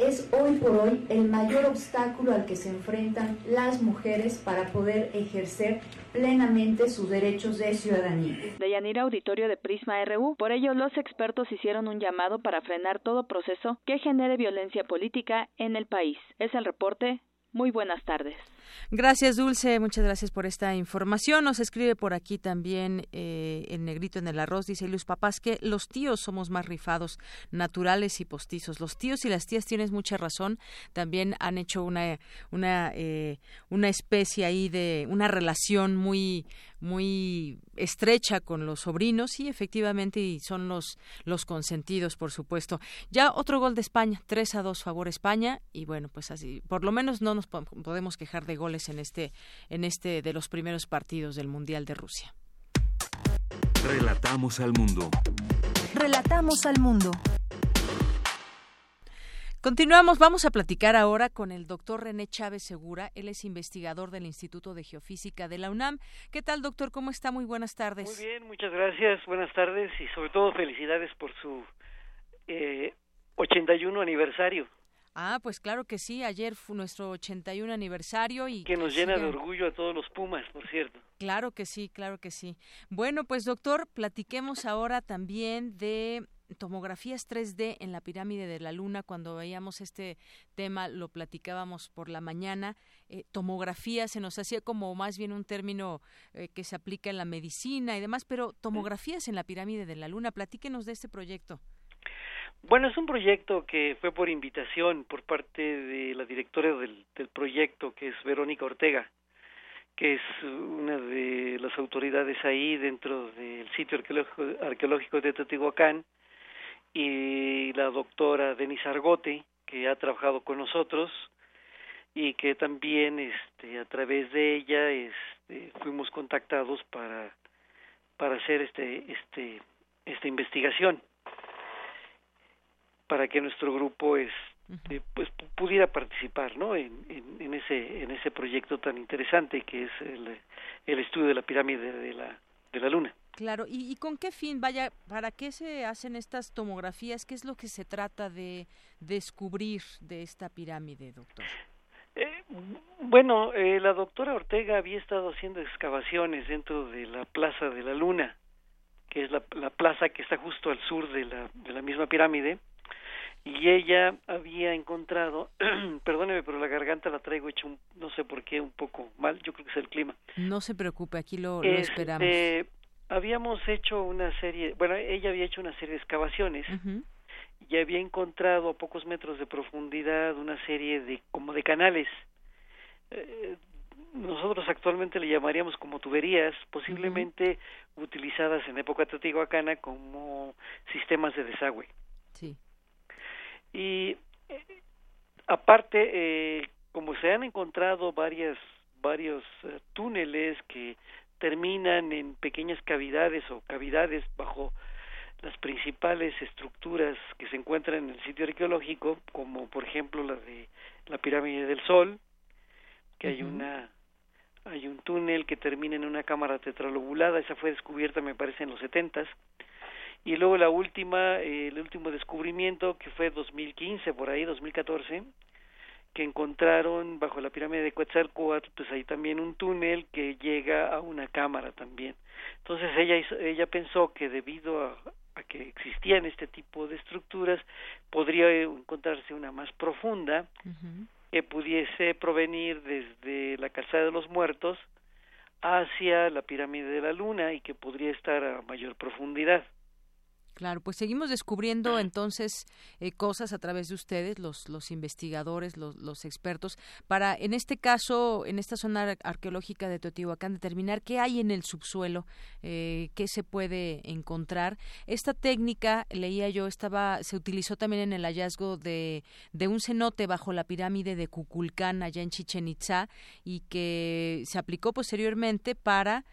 es hoy por hoy el mayor obstáculo al que se enfrentan las mujeres para poder ejercer plenamente sus derechos de ciudadanía. Deyanira Auditorio de Prisma RU. Por ello, los expertos hicieron un llamado para frenar todo proceso que genere violencia política en el país. Es el reporte. Muy buenas tardes. Gracias, Dulce. Muchas gracias por esta información. Nos escribe por aquí también eh, el negrito en el arroz. Dice Luis Papás que los tíos somos más rifados, naturales y postizos. Los tíos y las tías tienes mucha razón. También han hecho una una eh, una especie ahí de una relación muy muy estrecha con los sobrinos y efectivamente son los los consentidos por supuesto ya otro gol de España 3 a 2 favor España y bueno pues así por lo menos no nos podemos quejar de goles en este en este de los primeros partidos del mundial de Rusia Relatamos al mundo. Relatamos al mundo. Continuamos, vamos a platicar ahora con el doctor René Chávez Segura. Él es investigador del Instituto de Geofísica de la UNAM. ¿Qué tal, doctor? ¿Cómo está? Muy buenas tardes. Muy bien, muchas gracias. Buenas tardes y sobre todo felicidades por su eh, 81 aniversario. Ah, pues claro que sí. Ayer fue nuestro 81 aniversario y que nos llena de orgullo a todos los Pumas, por cierto. Claro que sí, claro que sí. Bueno, pues doctor, platiquemos ahora también de tomografías 3D en la pirámide de la luna cuando veíamos este tema lo platicábamos por la mañana eh, tomografía se nos hacía como más bien un término eh, que se aplica en la medicina y demás pero tomografías en la pirámide de la luna platíquenos de este proyecto bueno, es un proyecto que fue por invitación por parte de la directora del, proyecto, que es Verónica Ortega, que es una de las autoridades ahí dentro del sitio arqueológico, arqueológico de Teotihuacán, y la doctora Denise Argote, que ha trabajado con nosotros, y que también este, a través de ella este, fuimos contactados para, para hacer este, este, esta investigación para que nuestro grupo es eh, pues pudiera participar no en, en, en, ese en ese proyecto tan interesante que es el, el estudio de la pirámide de la de la luna. Claro ¿Y, y con qué fin vaya para qué se hacen estas tomografías qué es lo que se trata de descubrir de esta pirámide doctor eh, bueno eh, la doctora Ortega había estado haciendo excavaciones dentro de la plaza de la luna que es la, la plaza que está justo al sur de la de la misma pirámide y ella había encontrado, perdóneme, pero la garganta la traigo hecha un, no sé por qué, un poco mal, yo creo que es el clima. No se preocupe, aquí lo, lo Este, esperamos. habíamos hecho una serie, bueno, ella había hecho una serie de excavaciones y había encontrado a pocos metros de profundidad una serie de como de canales. Eh, nosotros actualmente le llamaríamos como tuberías, posiblemente utilizadas en época teotihuacana como sistemas de desagüe. Y eh, aparte, eh, como se han encontrado varias, varios eh, túneles que terminan en pequeñas cavidades o cavidades bajo las principales estructuras que se encuentran en el sitio arqueológico, como por ejemplo la de la pirámide del Sol, que hay una hay un túnel que termina en una cámara tetralobulada, esa fue descubierta me parece en los setentas, y luego la última, eh, el último descubrimiento que fue 2015 por ahí, 2014, que encontraron bajo la pirámide de Quetzalcóatl, pues hay también un túnel que llega a una cámara también. Entonces ella hizo- ella pensó que debido a, a que existían este tipo de estructuras podría encontrarse una más profunda que pudiese provenir desde la calzada de los muertos hacia la pirámide de la luna y que podría estar a mayor profundidad. Claro, pues seguimos descubriendo entonces eh, cosas a través de ustedes, los, los investigadores, los, los expertos, para en este caso, en esta zona ar- arqueológica de Teotihuacán, determinar qué hay en el subsuelo, eh, qué se puede encontrar. Esta técnica, leía yo, estaba, se utilizó también en el hallazgo de, de un cenote bajo la pirámide de Cuculcán, allá en Chichen Itzá, y que se aplicó posteriormente para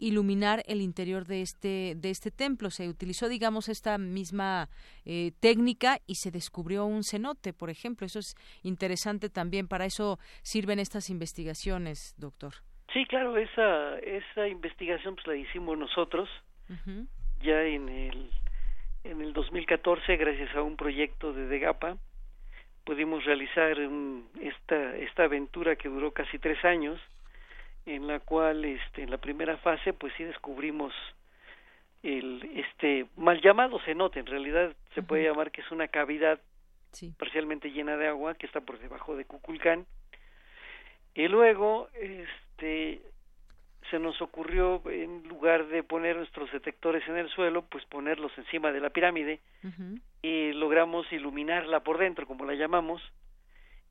iluminar el interior de este de este templo. Se utilizó digamos esta misma eh, técnica y se descubrió un cenote por ejemplo. Eso es interesante también. Para eso sirven estas investigaciones doctor. Sí, claro, esa esa investigación pues la hicimos nosotros ya en el en el 2014 gracias a un proyecto de Degapa. Pudimos realizar un- esta esta aventura que duró casi tres años en la cual este en la primera fase pues sí descubrimos el este mal llamado cenote en realidad se puede llamar que es una cavidad parcialmente llena de agua que está por debajo de Cuculcán. Y luego este se nos ocurrió en lugar de poner nuestros detectores en el suelo pues ponerlos encima de la pirámide y logramos iluminarla por dentro como la llamamos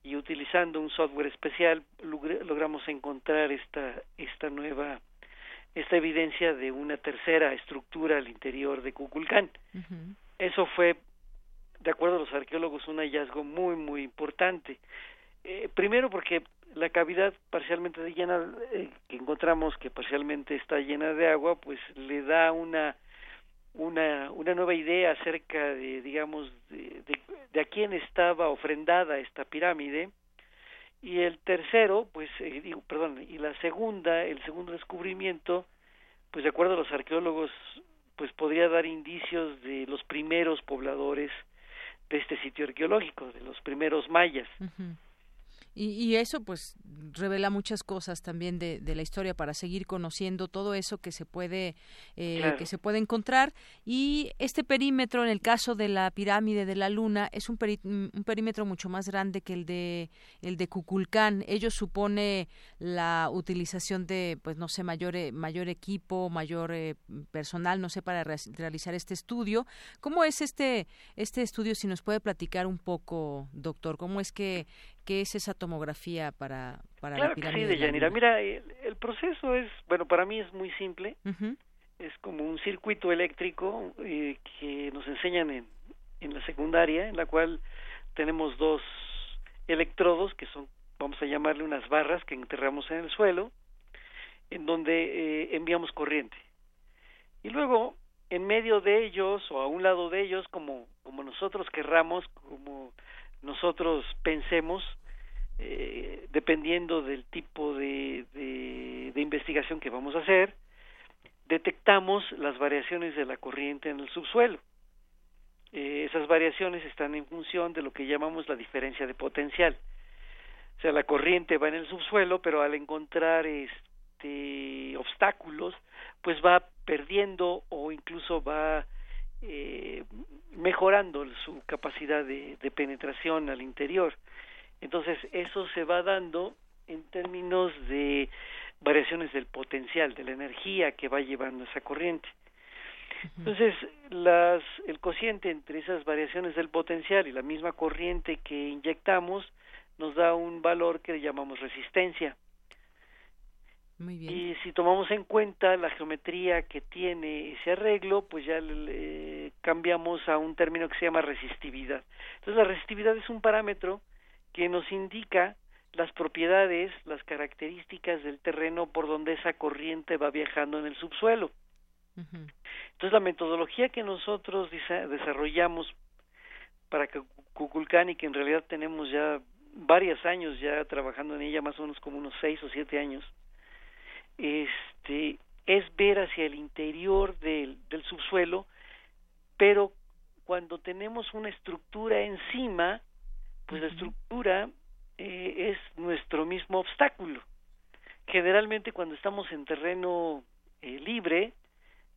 y utilizando un software especial logr- logramos encontrar esta esta nueva esta evidencia de una tercera estructura al interior de Cuculcán. Eso fue, de acuerdo a los arqueólogos, un hallazgo muy, muy importante. Eh, primero porque la cavidad parcialmente llena, eh, que encontramos que parcialmente está llena de agua, pues le da una una, una nueva idea acerca de, digamos, de, de, a quién estaba ofrendada esta pirámide. Y el tercero, pues, eh, digo, perdón, y la segunda, el segundo descubrimiento, pues de acuerdo a los arqueólogos, pues podría dar indicios de los primeros pobladores de este sitio arqueológico, de los primeros mayas. Y, y eso pues revela muchas cosas también de, de la historia para seguir conociendo todo eso que se puede eh, Claro. que se puede encontrar. Y este perímetro en el caso de la pirámide de la luna es un, peri- un perímetro mucho más grande que el de el de Cuculcán. Ello supone la utilización de pues no sé mayor eh, mayor equipo mayor eh, personal no sé para re- realizar este estudio. Cómo es este este estudio si nos puede platicar un poco doctor cómo es que qué es esa tomografía para para Claro la que sí, Deyanira. Mira, el, el proceso es, bueno, para mí es muy simple. Es como un circuito eléctrico eh, que nos enseñan en, en la secundaria, en la cual tenemos dos electrodos que son, vamos a llamarle unas barras que enterramos en el suelo, en donde eh, enviamos corriente. Y luego, en medio de ellos o a un lado de ellos, como, como nosotros querramos, como nosotros pensemos, eh, dependiendo del tipo de, investigación que vamos a hacer, detectamos las variaciones de la corriente en el subsuelo. Eh, esas variaciones están en función de lo que llamamos la diferencia de potencial. O sea, la corriente va en el subsuelo, pero al encontrar este obstáculos, pues va perdiendo o incluso va eh, mejorando su capacidad de, de penetración al interior. Entonces, eso se va dando en términos de variaciones del potencial, de la energía que va llevando esa corriente. Entonces, las, el cociente entre esas variaciones del potencial y la misma corriente que inyectamos nos da un valor que llamamos resistencia. Muy bien. Y si tomamos en cuenta la geometría que tiene ese arreglo, pues ya le, cambiamos a un término que se llama resistividad. Entonces, la resistividad es un parámetro que nos indica las propiedades, las características del terreno por donde esa corriente va viajando en el subsuelo. Entonces la metodología que nosotros desarrollamos para Cuculcán y que en realidad tenemos ya varios años ya trabajando en ella, más o menos como unos seis o siete años, este, es ver hacia el interior del, del subsuelo, pero cuando tenemos una estructura encima, pues la estructura eh, es nuestro mismo obstáculo. Generalmente cuando estamos en terreno eh, libre,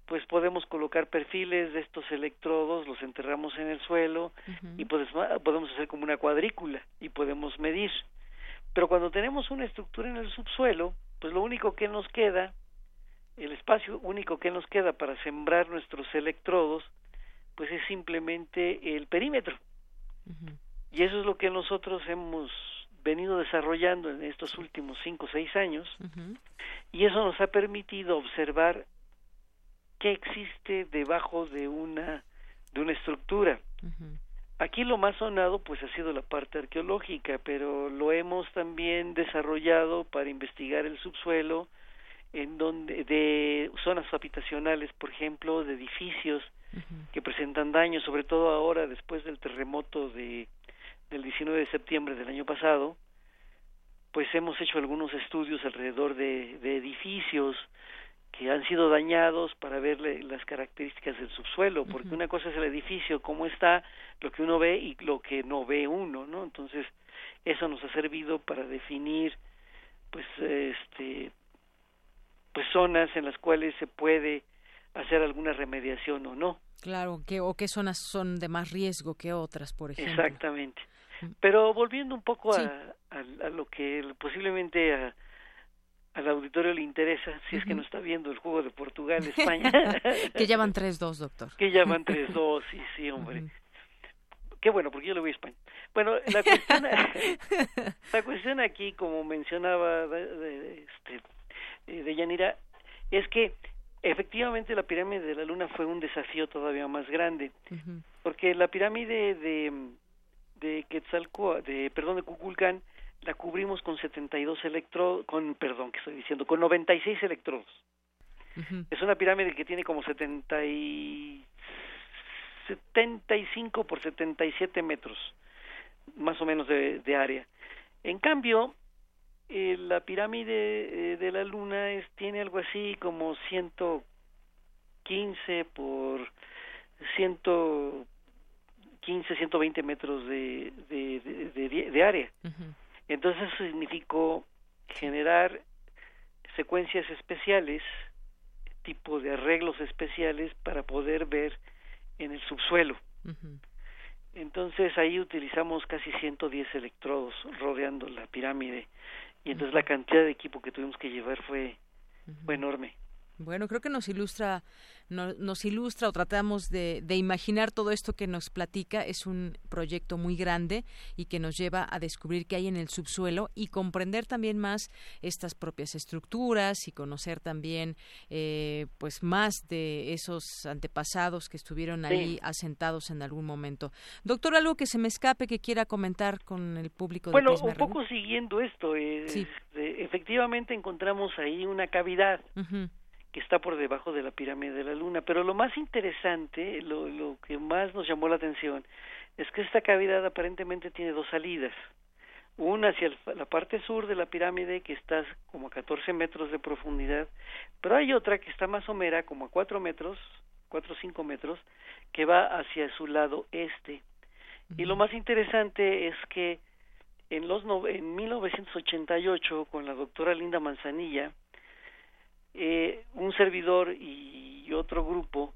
pues podemos colocar perfiles de estos electrodos, los enterramos en el suelo y pues, podemos hacer como una cuadrícula y podemos medir. Pero cuando tenemos una estructura en el subsuelo, pues lo único que nos queda, el espacio único que nos queda para sembrar nuestros electrodos, pues es simplemente el perímetro. Y eso es lo que nosotros hemos venido desarrollando en estos últimos cinco o seis años, y eso nos ha permitido observar qué existe debajo de una de una estructura. Aquí lo más sonado pues ha sido la parte arqueológica, pero lo hemos también desarrollado para investigar el subsuelo en donde de zonas habitacionales, por ejemplo, de edificios que presentan daños, sobre todo ahora después del terremoto de del 19 de septiembre del año pasado, pues hemos hecho algunos estudios alrededor de, de edificios que han sido dañados para ver las características del subsuelo, porque una cosa es el edificio, cómo está, lo que uno ve y lo que no ve uno, ¿no? Entonces, eso nos ha servido para definir, pues, este, pues zonas en las cuales se puede hacer alguna remediación o no. Claro, que, o qué zonas son de más riesgo que otras, por ejemplo. Exactamente. Pero volviendo un poco a, a, a, lo que posiblemente a, al auditorio le interesa, si es que no está viendo el juego de Portugal-España. que ya van 3-2, doctor. que ya van 3-2, sí, sí, hombre. Qué bueno, porque yo le voy a España. Bueno, la cuestión, la cuestión aquí, como mencionaba de, de, este, de Yanira, es que efectivamente la pirámide de la luna fue un desafío todavía más grande, uh -huh. porque la pirámide de, de Quetzalcoatl, de, perdón, de Cuculcán, la cubrimos con 72 electrodos, con, perdón, que estoy diciendo, con 96 electrodos. Uh -huh. Es una pirámide que tiene como 70 y 75 por 77 metros, más o menos de, de área. En cambio, eh, la pirámide eh, de la luna es, tiene algo así como 115 por 115, 120 metros de, de, de, de, área. Uh -huh. Entonces eso significó generar secuencias especiales, tipo de arreglos especiales para poder ver en el subsuelo. Uh -huh. Entonces ahí utilizamos casi 110 electrodos rodeando la pirámide y entonces uh -huh. la cantidad de equipo que tuvimos que llevar fue, uh -huh. fue enorme. Bueno, creo que nos ilustra, no, nos ilustra o tratamos de, de, imaginar todo esto que nos platica. Es un proyecto muy grande y que nos lleva a descubrir qué hay en el subsuelo y comprender también más estas propias estructuras y conocer también, eh, pues, más de esos antepasados que estuvieron ahí sí. asentados en algún momento. Doctor, algo que se me escape que quiera comentar con el público. De bueno, un poco siguiendo esto, eh, sí. efectivamente encontramos ahí una cavidad. Uh -huh que está por debajo de la pirámide de la luna. Pero lo más interesante, lo, lo que más nos llamó la atención, es que esta cavidad aparentemente tiene dos salidas. Una hacia el, la parte sur de la pirámide, que está como a 14 metros de profundidad, pero hay otra que está más somera, como a 4 metros, 4 o 5 metros, que va hacia su lado este. Y lo más interesante es que en, los no, en 1988, con la doctora Linda Manzanilla, un servidor y otro grupo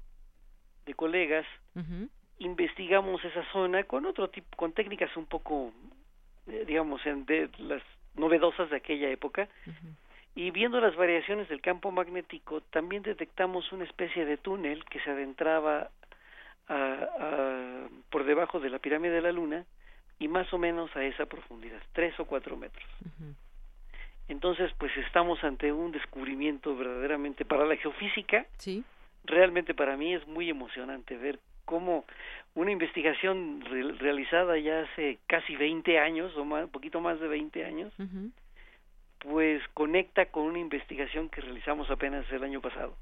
de colegas uh -huh. investigamos esa zona con otro tipo, con técnicas un poco, eh, digamos, en, de las novedosas de aquella época. Y viendo las variaciones del campo magnético, también detectamos una especie de túnel que se adentraba a- a- por debajo de la pirámide de la Luna y más o menos a esa profundidad, tres o cuatro metros. Entonces, pues estamos ante un descubrimiento verdaderamente para la geofísica. Sí. Realmente para mí es muy emocionante ver cómo una investigación re- realizada ya hace casi 20 años o más, un poquito más de 20 años, pues conecta con una investigación que realizamos apenas el año pasado.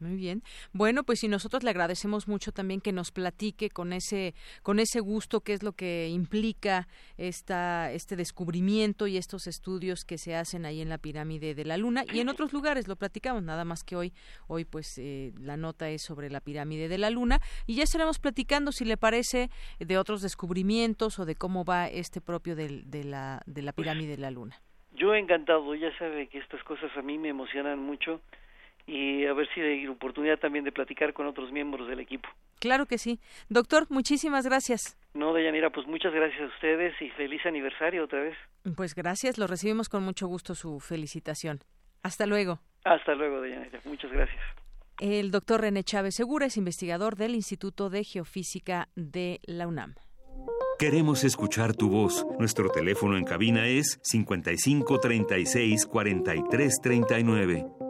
Muy bien. Bueno, pues y nosotros le agradecemos mucho también que nos platique con ese con ese gusto qué es lo que implica esta este descubrimiento y estos estudios que se hacen ahí en la pirámide de la Luna y en otros lugares lo platicamos nada más que hoy hoy pues eh, la nota es sobre la pirámide de la Luna y ya estaremos platicando si le parece de otros descubrimientos o de cómo va este propio del- de la de la pirámide de la Luna. Yo encantado, ya sabe que estas cosas a mí me emocionan mucho y a ver si hay oportunidad también de platicar con otros miembros del equipo. Claro que sí. Doctor, muchísimas gracias. No, Deyanira, pues muchas gracias a ustedes y feliz aniversario otra vez. Pues gracias, lo recibimos con mucho gusto su felicitación. Hasta luego. Hasta luego, Deyanira. Muchas gracias. El doctor René Chávez Segura es investigador del Instituto de Geofísica de la UNAM. Queremos escuchar tu voz. Nuestro teléfono en cabina es 55 36 43 39.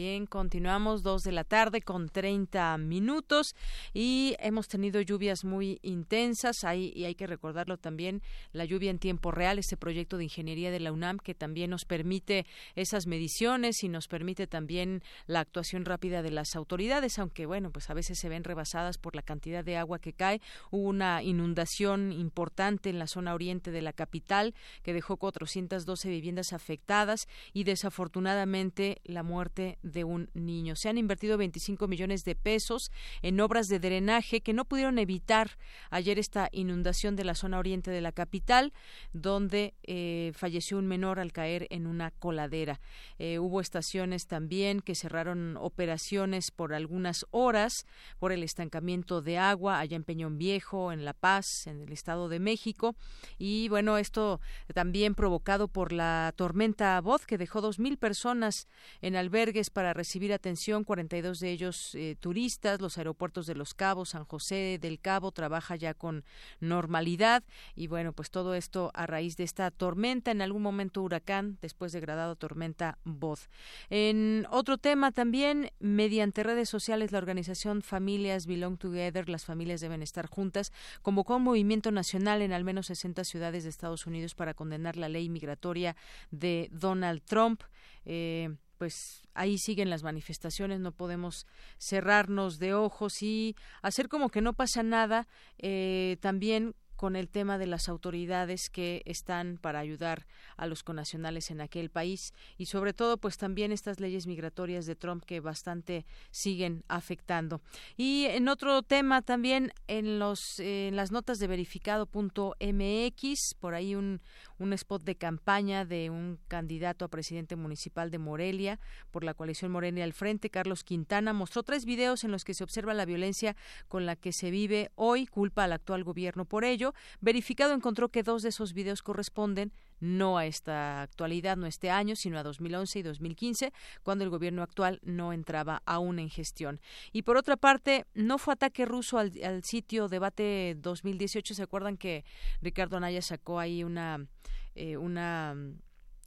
Bien, continuamos dos de la tarde con 30 minutos y hemos tenido lluvias muy intensas. Hay, y hay que recordarlo también, la lluvia en tiempo real, este proyecto de ingeniería de la UNAM que también nos permite esas mediciones y nos permite también la actuación rápida de las autoridades, aunque bueno, pues a veces se ven rebasadas por la cantidad de agua que cae. Hubo una inundación importante en la zona oriente de la capital que dejó 412 viviendas afectadas y desafortunadamente la muerte de un niño. Se han invertido 25 millones de pesos en obras de drenaje que no pudieron evitar ayer esta inundación de la zona oriente de la capital, donde eh, falleció un menor al caer en una coladera. Eh, hubo estaciones también que cerraron operaciones por algunas horas por el estancamiento de agua allá en Peñón Viejo, en La Paz, en el Estado de México. Y bueno, esto también provocado por la tormenta Voz que dejó dos mil personas en albergues recibir atención, 42 de ellos eh, turistas. Los aeropuertos de Los Cabos, San José del Cabo trabaja ya con normalidad y bueno, pues todo esto a raíz de esta tormenta, en algún momento huracán, después degradado tormenta Voz. En otro tema también, mediante redes sociales, la organización Familias Belong Together, las familias deben estar juntas, convocó un movimiento nacional en al menos 60 ciudades de Estados Unidos para condenar la ley migratoria de Donald Trump. Eh, pues ahí siguen las manifestaciones, no podemos cerrarnos de ojos y hacer como que no pasa nada. Eh, también con el tema de las autoridades que están para ayudar a los conacionales en aquel país y sobre todo pues también estas leyes migratorias de Trump que bastante siguen afectando. Y en otro tema también en los en las notas de verificado.mx por ahí un un spot de campaña de un candidato a presidente municipal de Morelia por la coalición Morelia al frente, Carlos Quintana, mostró tres videos en los que se observa la violencia con la que se vive hoy, culpa al actual gobierno por ello. Verificado encontró que dos de esos videos corresponden no a esta actualidad, no a este año, sino a 2011 y 2015, cuando el gobierno actual no entraba aún en gestión. Y por otra parte, no fue ataque ruso al, sitio debate 2018. ¿Se acuerdan que Ricardo Anaya sacó ahí una, eh, una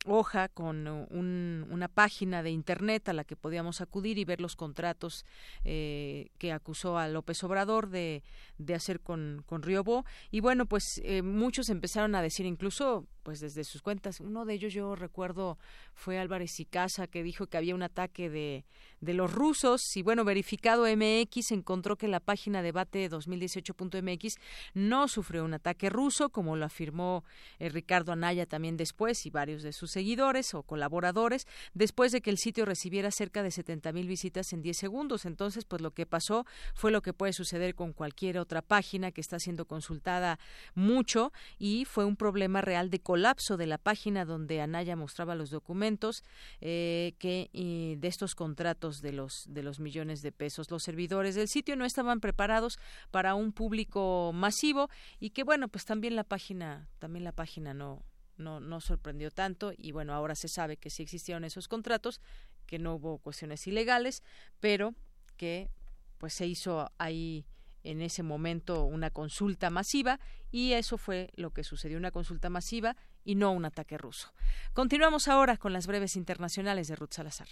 hoja con un, una página de internet a la que podíamos acudir y ver los contratos eh, que acusó a López Obrador de, de hacer con, con Riobó. Y bueno, pues eh, muchos empezaron a decir, incluso pues desde sus cuentas. Uno de ellos yo recuerdo fue Álvarez y Casa que dijo que había un ataque de, de los rusos y bueno, verificado MX encontró que la página debate 2018.mx no sufrió un ataque ruso como lo afirmó eh, Ricardo Anaya también después y varios de sus seguidores o colaboradores después de que el sitio recibiera cerca de 70 mil visitas en 10 segundos. Entonces, pues lo que pasó fue lo que puede suceder con cualquier otra página que está siendo consultada mucho y fue un problema real de colapso de la página donde Anaya mostraba los documentos eh, que de estos contratos de los de los millones de pesos. Los servidores del sitio no estaban preparados para un público masivo y que bueno, pues también la página también la página no no, no sorprendió tanto y bueno, ahora se sabe que sí existieron esos contratos, que no hubo cuestiones ilegales, pero que pues se hizo ahí en ese momento una consulta masiva y eso fue lo que sucedió, una consulta masiva y no un ataque ruso. Continuamos ahora con las breves internacionales de Ruth Salazar.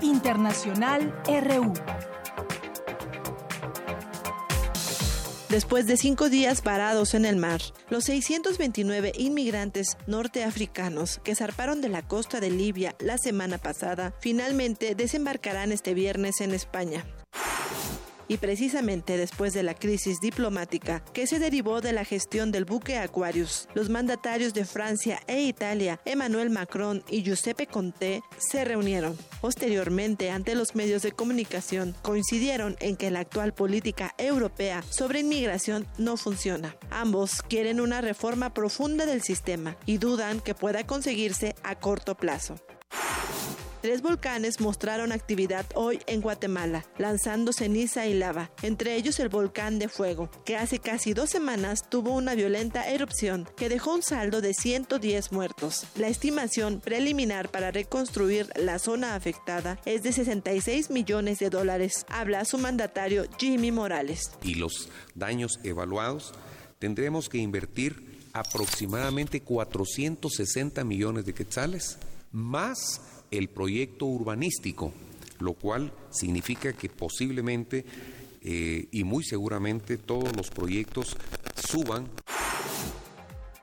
Internacional RU. Después de cinco días parados en el mar, los 629 inmigrantes norteafricanos que zarparon de la costa de Libia la semana pasada finalmente desembarcarán este viernes en España y precisamente después de la crisis diplomática que se derivó de la gestión del buque Aquarius, los mandatarios de Francia e Italia, Emmanuel Macron y Giuseppe Conte, se reunieron. Posteriormente, ante los medios de comunicación, coincidieron en que la actual política europea sobre inmigración no funciona. Ambos quieren una reforma profunda del sistema y dudan que pueda conseguirse a corto plazo. Tres volcanes mostraron actividad hoy en Guatemala, lanzando ceniza y lava, entre ellos el volcán de fuego, que hace casi dos semanas tuvo una violenta erupción que dejó un saldo de 110 muertos. La estimación preliminar para reconstruir la zona afectada es de 66 millones de dólares, habla su mandatario Jimmy Morales. Y los daños evaluados tendremos que invertir aproximadamente 460 millones de quetzales, más el proyecto urbanístico, lo cual significa que posiblemente eh, y muy seguramente todos los proyectos suban.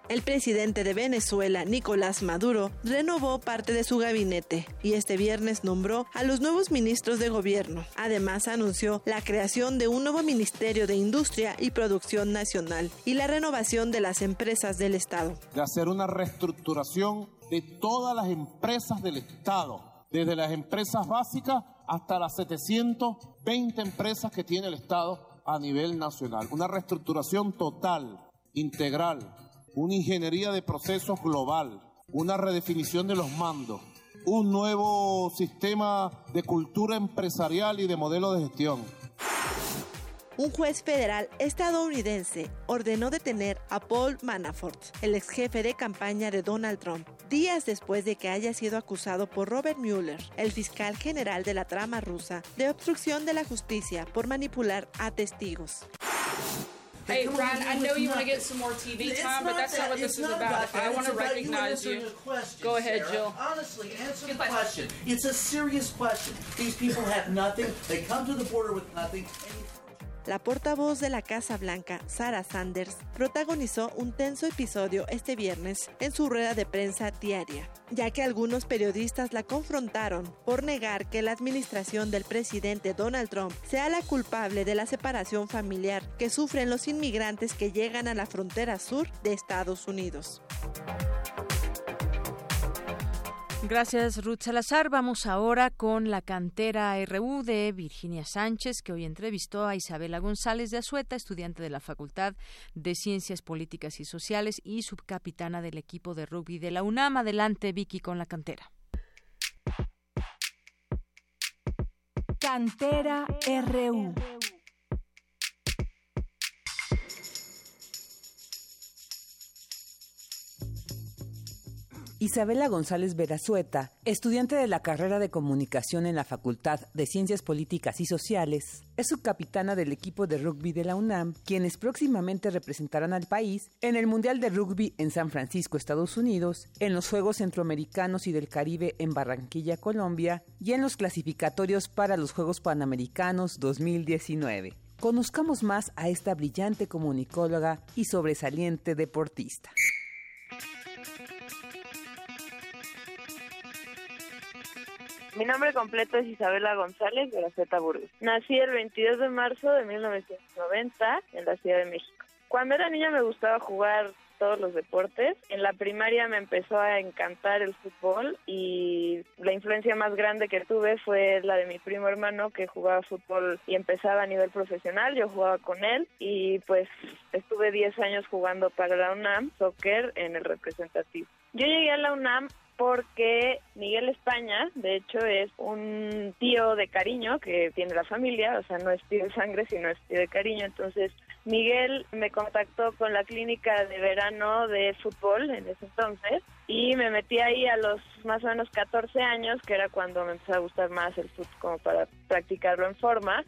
El presidente de Venezuela, Nicolás Maduro, renovó parte de su gabinete y este viernes nombró a los nuevos ministros de gobierno. Además, anunció la creación de un nuevo Ministerio de Industria y Producción Nacional y la renovación de las empresas del Estado. De hacer una reestructuración de todas las empresas del Estado, desde las empresas básicas hasta las 720 empresas que tiene el Estado a nivel nacional. Una reestructuración total, integral, una ingeniería de procesos global, una redefinición de los mandos, un nuevo sistema de cultura empresarial y de modelo de gestión un juez federal estadounidense ordenó detener a Paul Manafort, el ex jefe de campaña de Donald Trump, días después de que haya sido acusado por Robert Mueller, el fiscal general de la trama rusa, de obstrucción de la justicia por manipular a testigos. Hey, Ron, I know you want to get some more TV time, but that's not what this is about. I want to recognize you. Go ahead, Jill. Honestly, answer the question. It's a serious question. These people have nothing. They come to the border with nothing. La portavoz de la Casa Blanca, Sarah Sanders, protagonizó un tenso episodio este viernes en su rueda de prensa diaria, ya que algunos periodistas la confrontaron por negar que la administración del presidente Donald Trump sea la culpable de la separación familiar que sufren los inmigrantes que llegan a la frontera sur de Estados Unidos. Gracias, Ruth Salazar. Vamos ahora con la cantera RU de Virginia Sánchez, que hoy entrevistó a Isabela González de Azueta, estudiante de la Facultad de Ciencias Políticas y Sociales y subcapitana del equipo de rugby de la UNAM. Adelante, Vicky, con la cantera. Cantera RU. Isabela González Verazueta, estudiante de la carrera de comunicación en la Facultad de Ciencias Políticas y Sociales, es subcapitana del equipo de rugby de la UNAM, quienes próximamente representarán al país en el Mundial de Rugby en San Francisco, Estados Unidos, en los Juegos Centroamericanos y del Caribe en Barranquilla, Colombia, y en los clasificatorios para los Juegos Panamericanos 2019. Conozcamos más a esta brillante comunicóloga y sobresaliente deportista. Mi nombre completo es Isabela González de la Z Burgos. Nací el 22 de marzo de 1990 en la Ciudad de México. Cuando era niña me gustaba jugar todos los deportes. En la primaria me empezó a encantar el fútbol y la influencia más grande que tuve fue la de mi primo hermano que jugaba fútbol y empezaba a nivel profesional. Yo jugaba con él y pues estuve 10 años jugando para la UNAM, soccer en el representativo. Yo llegué a la UNAM porque Miguel España, de hecho, es un tío de cariño que tiene la familia, o sea, no es tío de sangre, sino es tío de cariño. Entonces, Miguel me contactó con la clínica de verano de fútbol en ese entonces y me metí ahí a los más o menos 14 años, que era cuando me empezó a gustar más el fútbol como para practicarlo en forma.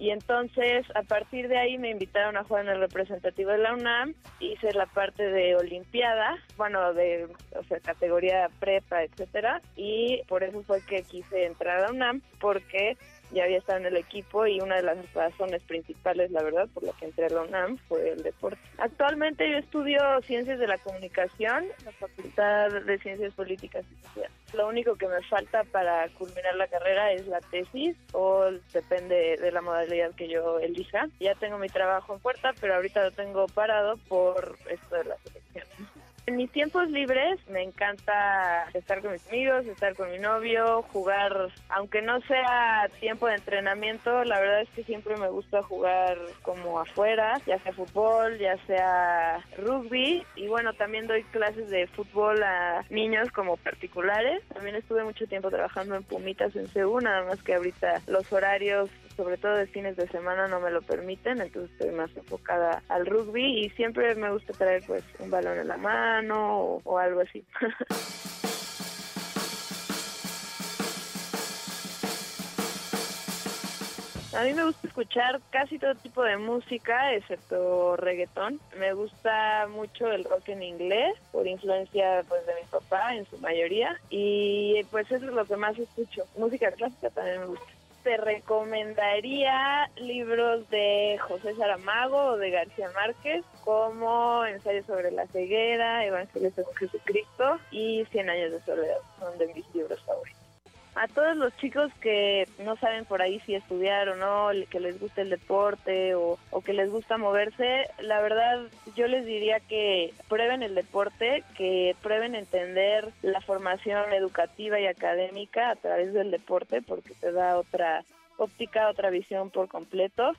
Y entonces, a partir de ahí me invitaron a jugar en el representativo de la UNAM. Hice la parte de Olimpiada, bueno, de o sea, categoría prepa, etcétera. Y por eso fue que quise entrar a la UNAM, porque ya había estado en el equipo y una de las razones principales, la verdad, por la que entré a la UNAM fue el deporte. Actualmente yo estudio Ciencias de la Comunicación, la Facultad de Ciencias Políticas y Sociales. Lo único que me falta para culminar la carrera es la tesis o depende de la modalidad que yo elija. Ya tengo mi trabajo en puerta, pero ahorita lo tengo parado por esto de la selección. En mis tiempos libres me encanta estar con mis amigos, estar con mi novio, jugar, aunque no sea tiempo de entrenamiento, la verdad es que siempre me gusta jugar como afuera, ya sea fútbol, ya sea rugby y bueno, también doy clases de fútbol a niños como particulares. También estuve mucho tiempo trabajando en Pumitas en Seúl, nada más que ahorita los horarios sobre todo de fines de semana no me lo permiten, entonces estoy más enfocada al rugby y siempre me gusta traer pues un balón en la mano o, algo así. A mí me gusta escuchar casi todo tipo de música, excepto reggaetón. Me gusta mucho el rock en inglés, por influencia pues de mi papá en su mayoría. Y pues eso es lo que más escucho. Música clásica también me gusta te recomendaría libros de José Saramago o de García Márquez, como Ensayo sobre la ceguera, Evangelio según Jesucristo y Cien años de soledad. Son de mis libros favoritos. A todos los chicos que no saben por ahí si estudiar o no, que les gusta el deporte o, o que les gusta moverse, la verdad yo les diría que prueben el deporte, que prueben entender la formación educativa y académica a través del deporte porque te da otra óptica, otra visión por completo.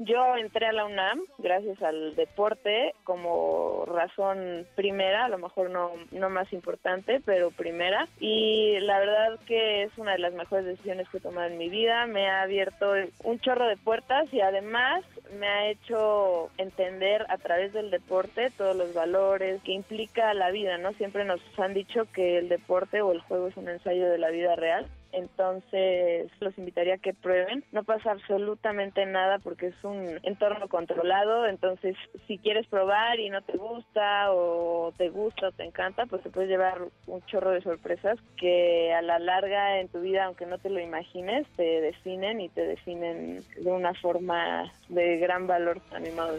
Yo entré a la UNAM gracias al deporte como razón primera, a lo mejor no, no más importante, pero primera. Y la verdad que es una de las mejores decisiones que he tomado en mi vida. Me ha abierto un chorro de puertas y además me ha hecho entender a través del deporte todos los valores que implica la vida, ¿no? Siempre nos han dicho que el deporte o el juego es un ensayo de la vida real entonces los invitaría a que prueben. No pasa absolutamente nada porque es un entorno controlado, entonces si quieres probar y no te gusta o te gusta o te encanta, pues te puedes llevar un chorro de sorpresas que a la larga en tu vida, aunque no te lo imagines, te definen y te definen de una forma de gran valor animado.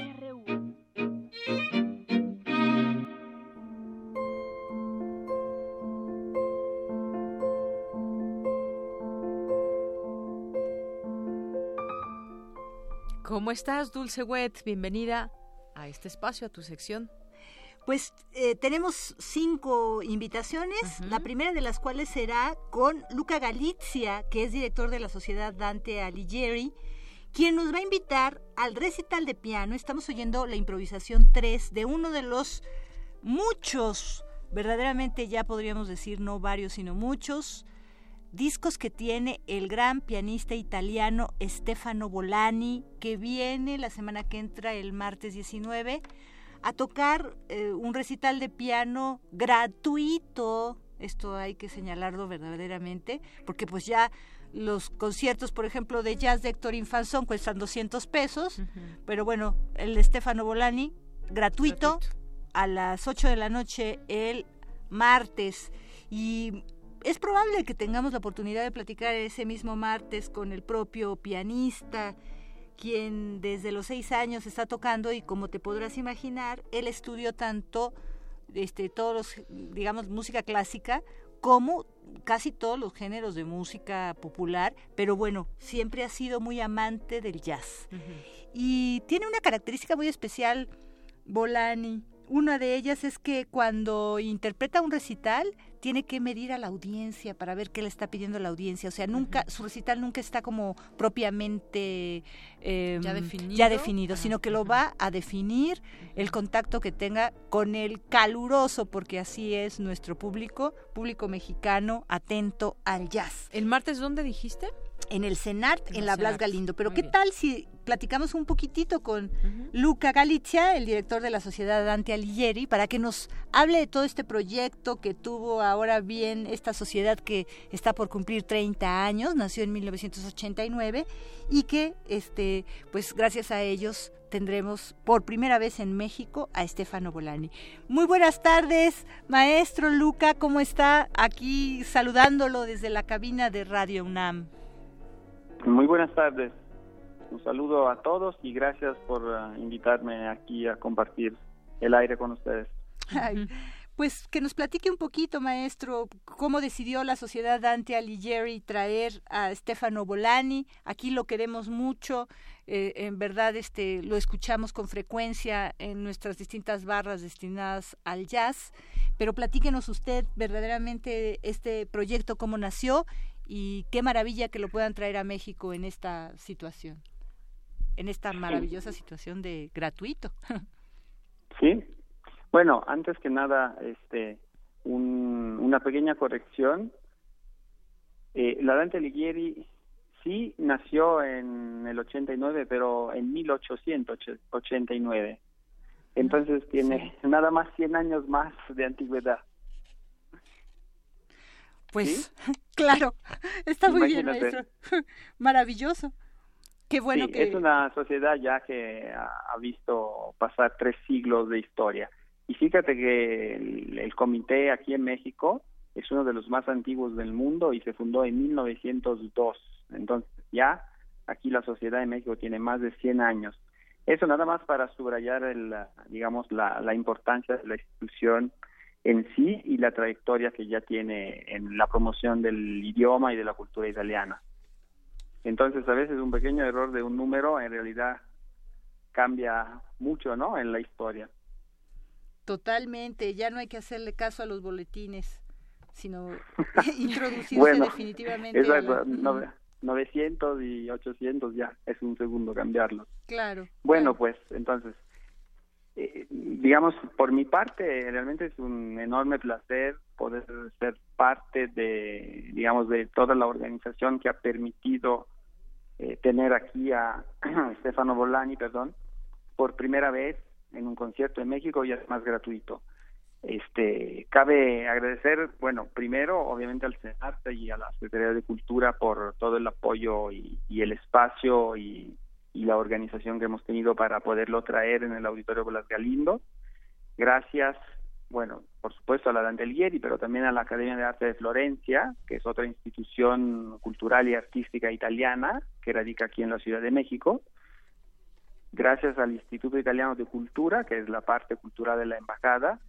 ¿Cómo estás, Dulce Wet? Bienvenida a este espacio, a tu sección. Pues eh, tenemos cinco invitaciones, la primera de las cuales será con Luca Galizia, que es director de la Sociedad Dante Alighieri, quien nos va a invitar al recital de piano. Estamos oyendo la improvisación 3 de uno de los muchos, verdaderamente ya podríamos decir no varios, sino muchos, discos que tiene el gran pianista italiano Stefano Bolani, que viene la semana que entra, el martes 19, a tocar eh, un recital de piano gratuito. Esto hay que señalarlo verdaderamente, porque pues ya los conciertos, por ejemplo, de jazz de Héctor Infanzón cuestan 200 pesos, pero bueno, el de Stefano Bolani, gratuito, a las 8 de la noche el martes. Y es probable que tengamos la oportunidad de platicar ese mismo martes con el propio pianista, quien desde los seis años está tocando y como te podrás imaginar, él estudió tanto este, todos los, digamos, música clásica como casi todos los géneros de música popular, pero bueno, siempre ha sido muy amante del jazz. Y tiene una característica muy especial, Bolani, una de ellas es que cuando interpreta un recital, tiene que medir a la audiencia para ver qué le está pidiendo la audiencia. O sea, nunca, su recital nunca está como propiamente em, ya definido, ya definido sino que lo va a definir el contacto que tenga con el caluroso, porque así es nuestro público, público mexicano atento al jazz. ¿El martes dónde dijiste? En el CENART, en, la Blas Galindo. Pero ¿qué tal si platicamos un poquitito con Luca Galizia, el director de la Sociedad Dante Alighieri, para que nos hable de todo este proyecto que tuvo ahora bien esta sociedad que está por cumplir 30 años, nació en 1989 y que este pues gracias a ellos tendremos por primera vez en México a Estefano Bolani. Muy buenas tardes, maestro Luca, ¿cómo está? Aquí saludándolo desde la cabina de Radio UNAM. Muy buenas tardes. Un saludo a todos y gracias por uh, invitarme aquí a compartir el aire con ustedes. pues que nos platique un poquito, maestro, cómo decidió la Sociedad Dante Alighieri traer a Stefano Bolani. Aquí lo queremos mucho, eh, en verdad este lo escuchamos con frecuencia en nuestras distintas barras destinadas al jazz. Pero platíquenos usted verdaderamente este proyecto, cómo nació y qué maravilla que lo puedan traer a México en esta situación, en esta maravillosa situación de gratuito. Sí, bueno, antes que nada, este, una pequeña corrección. Eh, la Dante Alighieri sí nació en el 89, pero en 1889. Entonces tiene nada más 100 años más de antigüedad. Pues claro, está muy bien, maestro. Maravilloso. Qué bueno que... Es una sociedad ya que ha, visto pasar tres siglos de historia. Y fíjate que el, comité aquí en México es uno de los más antiguos del mundo y se fundó en 1902. Entonces ya aquí la Sociedad de México tiene más de 100 años. Eso nada más para subrayar, el, digamos, la, la importancia de la institución en sí y la trayectoria que ya tiene en la promoción del idioma y de la cultura italiana. Entonces, a veces un pequeño error de un número en realidad cambia mucho, ¿no? En la historia. Totalmente, ya no hay que hacerle caso a los boletines, sino introducirse definitivamente. Exacto, 900 y 800 ya es un segundo cambiarlos. Claro. Bueno, pues entonces eh, digamos, por mi parte, realmente es un enorme placer poder ser parte de, digamos, de toda la organización que ha permitido eh, tener aquí a Stefano Bolani, perdón, por primera vez en un concierto en México y además gratuito. Este, cabe agradecer, bueno, primero, obviamente al CENARTE y a la Secretaría de Cultura por todo el apoyo y el espacio y y la organización que hemos tenido para poderlo traer en el Auditorio Blas Galindo. Gracias, bueno, por supuesto a la Dante Alighieri, pero también a la Academia de Arte de Florencia, que es otra institución cultural y artística italiana que radica aquí en la Ciudad de México. Gracias al Instituto Italiano de Cultura, que es la parte cultural de la embajada,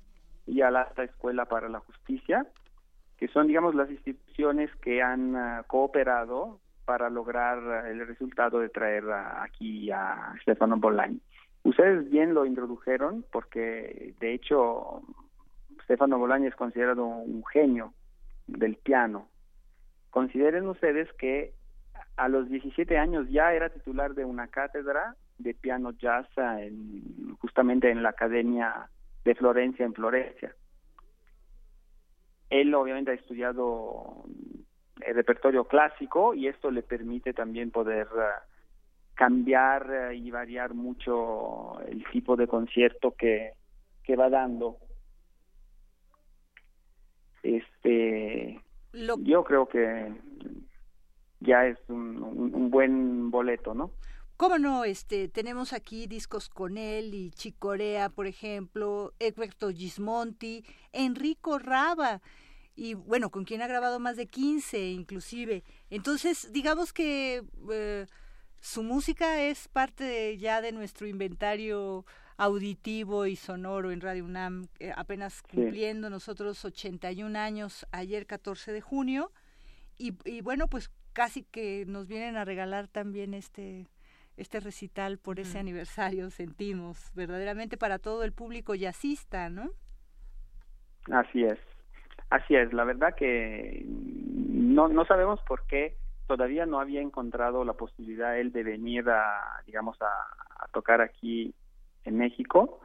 y a la Alta Escuela para la Justicia, que son, digamos, las instituciones que han ah, cooperado para lograr el resultado de traer aquí a Stefano Bolani. Ustedes bien lo introdujeron porque de hecho Stefano Bolani es considerado un genio del piano. Consideren ustedes que a los 17 años ya era titular de una cátedra de piano jazz en, justamente en la Academia de Florencia en Florencia. Él obviamente ha estudiado el repertorio clásico y esto le permite también poder eh, cambiar eh, y variar mucho el tipo de concierto que, que va dando. este, yo creo que ya es un, un, buen boleto, ¿no? ¿Cómo no? Este, tenemos aquí discos con él y Chicorea, por ejemplo, Egberto Gismonti, Enrico Raba, y bueno, con quien ha grabado más de 15 inclusive. Entonces, digamos que eh, su música es parte ya de nuestro inventario auditivo y sonoro en Radio UNAM, eh, apenas cumpliendo nosotros 81 años ayer 14 de junio. Y, y bueno, pues casi que nos vienen a regalar también este este recital por ese aniversario, sentimos, verdaderamente para todo el público jazzista, ¿no? Así es, así es, la verdad que no, no sabemos por qué todavía no había encontrado la posibilidad él de venir a, digamos, a, tocar aquí en México.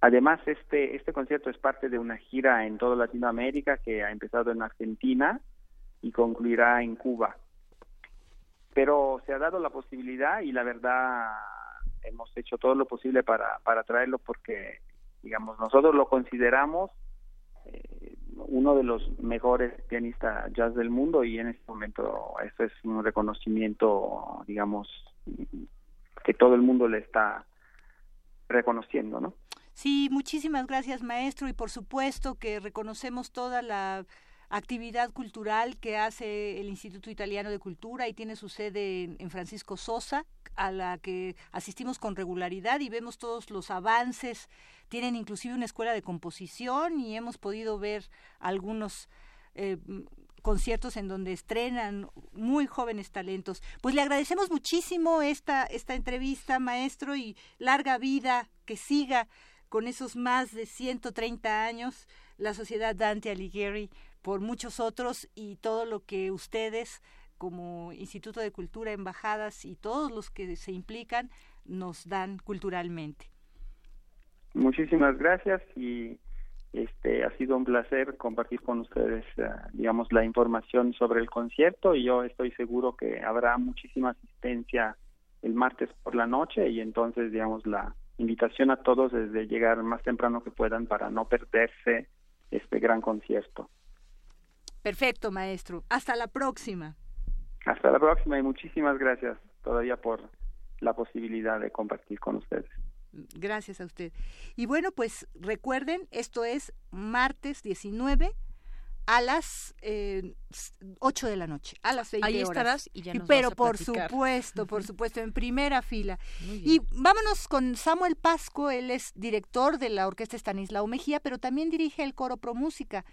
Además, este, este concierto es parte de una gira en toda Latinoamérica que ha empezado en Argentina y concluirá en Cuba pero se ha dado la posibilidad y la verdad hemos hecho todo lo posible para, para traerlo porque, digamos, nosotros lo consideramos eh, uno de los mejores pianistas jazz del mundo y en este momento eso es un reconocimiento, digamos, que todo el mundo le está reconociendo, ¿no? Sí, muchísimas gracias, maestro, y por supuesto que reconocemos toda la actividad cultural que hace el Instituto Italiano de Cultura y tiene su sede en, Francisco Sosa, a la que asistimos con regularidad y vemos todos los avances. Tienen inclusive una escuela de composición y hemos podido ver algunos eh, conciertos en donde estrenan muy jóvenes talentos. Pues le agradecemos muchísimo esta, esta entrevista, maestro, y larga vida, que siga con esos más de 130 años la Sociedad Dante Alighieri por muchos otros y todo lo que ustedes como Instituto de Cultura, embajadas y todos los que se implican nos dan culturalmente. Muchísimas gracias y este ha sido un placer compartir con ustedes eh, digamos la información sobre el concierto y yo estoy seguro que habrá muchísima asistencia el martes por la noche y entonces digamos la invitación a todos es de llegar más temprano que puedan para no perderse este gran concierto. Perfecto, maestro. Hasta la próxima. Hasta la próxima y muchísimas gracias todavía por la posibilidad de compartir con ustedes. Gracias a usted. Y bueno, pues recuerden, esto es martes 19 a las eh, 8 de la noche, a las 20 Ahí estarás y ya nos Pero vas a por supuesto, por supuesto, en primera fila. Y vámonos con Samuel Pasco, él es director de la Orquesta Estanislao Mejía, pero también dirige el coro Pro Música.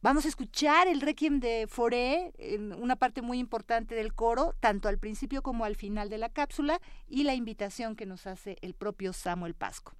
Vamos a escuchar el Requiem de Foré, una parte muy importante del coro, tanto al principio como al final de la cápsula, y la invitación que nos hace el propio Samuel Pasco.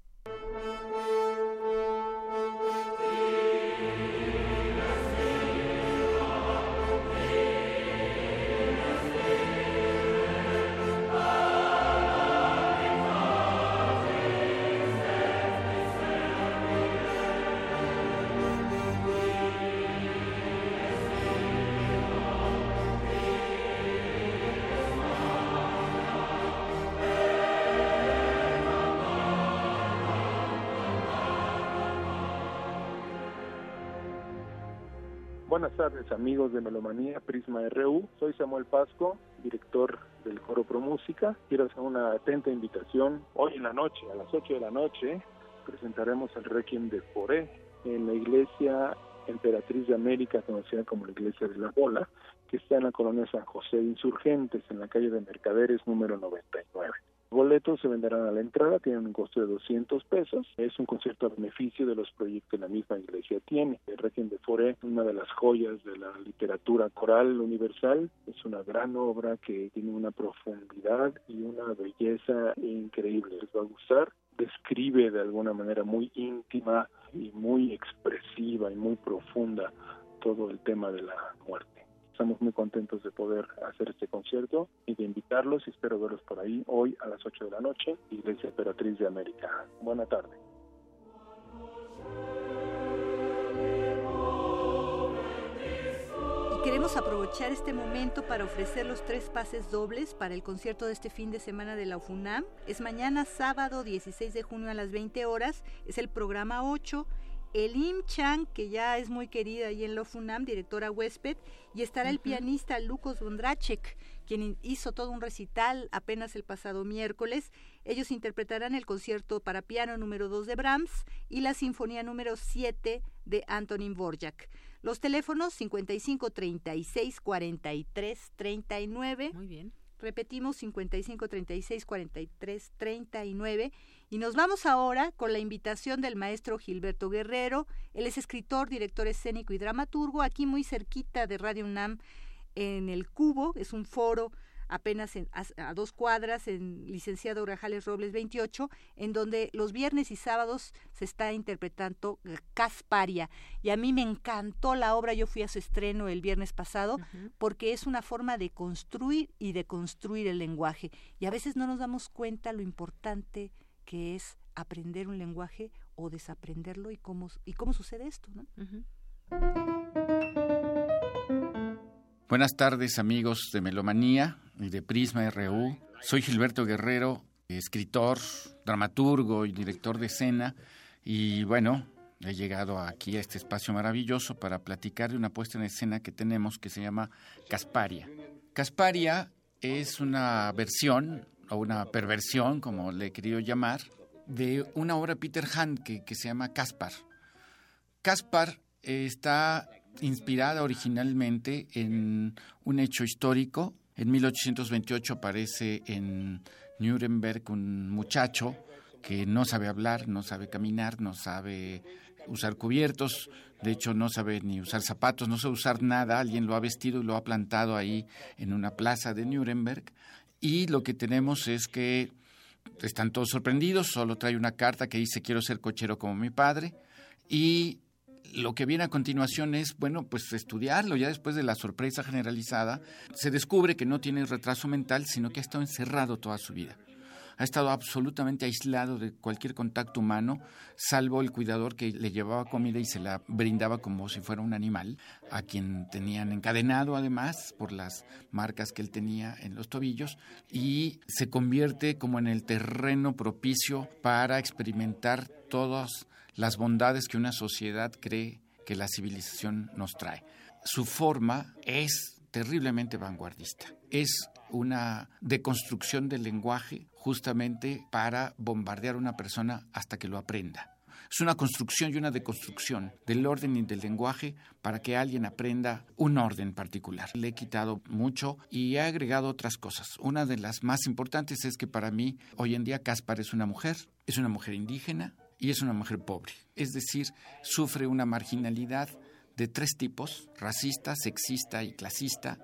Buenas tardes amigos de Melomanía Prisma RU, soy Samuel Pasco, director del Coro Pro Música. Quiero hacer una atenta invitación. Hoy en la noche, a las 8 de la noche, presentaremos el Requiem de Foré en la iglesia Emperatriz de América, conocida como la Iglesia de la Bola, que está en la colonia San José de Insurgentes, en la calle de Mercaderes número 99. Boletos se venderán a la entrada, tienen un costo de 200 pesos. Es un concierto a beneficio de los proyectos que la misma iglesia tiene. El Requiem de Foré, una de las joyas de la literatura coral universal, es una gran obra que tiene una profundidad y una belleza increíble. Les va a gustar. Describe de alguna manera muy íntima y muy expresiva y muy profunda todo el tema de la muerte. Estamos muy contentos de poder hacer este concierto y de invitarlos y espero verlos por ahí hoy a las 8 de la noche, Iglesia Emperatriz de América. Buena tarde. Queremos aprovechar este momento para ofrecer los tres pases dobles para el concierto de este fin de semana de la UFUNAM. Es mañana sábado 16 de junio a las 20 horas, es el programa 8 Elim Chang, que ya es muy querida ahí en Lofunam, directora huésped, y estará el pianista Lukos Bondracek, quien hizo todo un recital apenas el pasado miércoles. Ellos interpretarán el concierto para piano número 2 de Brahms y la sinfonía número 7 de Antonin Borjak. Los teléfonos 55 36 43 39. Muy bien. Repetimos 55 36 43 39 y nos vamos ahora con la invitación del maestro Gilberto Guerrero. Él es escritor, director escénico y dramaturgo, aquí muy cerquita de Radio UNAM en el Cubo, es un foro apenas a, dos cuadras en licenciado Grajales Robles 28, en donde los viernes y sábados se está interpretando Casparia. Y a mí me encantó la obra, yo fui a su estreno el viernes pasado, porque es una forma de construir y de construir el lenguaje. Y a veces no nos damos cuenta lo importante que es aprender un lenguaje o desaprenderlo y cómo, y cómo sucede esto. ¿no? Buenas tardes amigos de Melomanía y de Prisma RU. Soy Gilberto Guerrero, escritor, dramaturgo y director de escena y bueno, he llegado aquí a este espacio maravilloso para platicar de una puesta en escena que tenemos que se llama Casparia. Casparia es una versión o una perversión, como le he querido llamar, de una obra de Peter Hand que, que se llama Caspar. Caspar está inspirada originalmente en un hecho histórico. En 1828 aparece en Nuremberg un muchacho que no sabe hablar, no sabe caminar, no sabe usar cubiertos, de hecho no sabe ni usar zapatos, no sabe usar nada, alguien lo ha vestido y lo ha plantado ahí en una plaza de Nuremberg y lo que tenemos es que están todos sorprendidos, solo trae una carta que dice quiero ser cochero como mi padre y lo que viene a continuación es, bueno, pues estudiarlo. Ya después de la sorpresa generalizada, se descubre que no tiene retraso mental, sino que ha estado encerrado toda su vida. Ha estado absolutamente aislado de cualquier contacto humano, salvo el cuidador que le llevaba comida y se la brindaba como si fuera un animal, a quien tenían encadenado además por las marcas que él tenía en los tobillos, y se convierte como en el terreno propicio para experimentar todos las bondades que una sociedad cree que la civilización nos trae. Su forma es terriblemente vanguardista. Es una deconstrucción del lenguaje justamente para bombardear a una persona hasta que lo aprenda. Es una construcción y una deconstrucción del orden y del lenguaje para que alguien aprenda un orden particular. Le he quitado mucho y he agregado otras cosas. Una de las más importantes es que para mí hoy en día Caspar es una mujer, es una mujer indígena, y es una mujer pobre. Es decir, sufre una marginalidad de tres tipos, racista, sexista y clasista,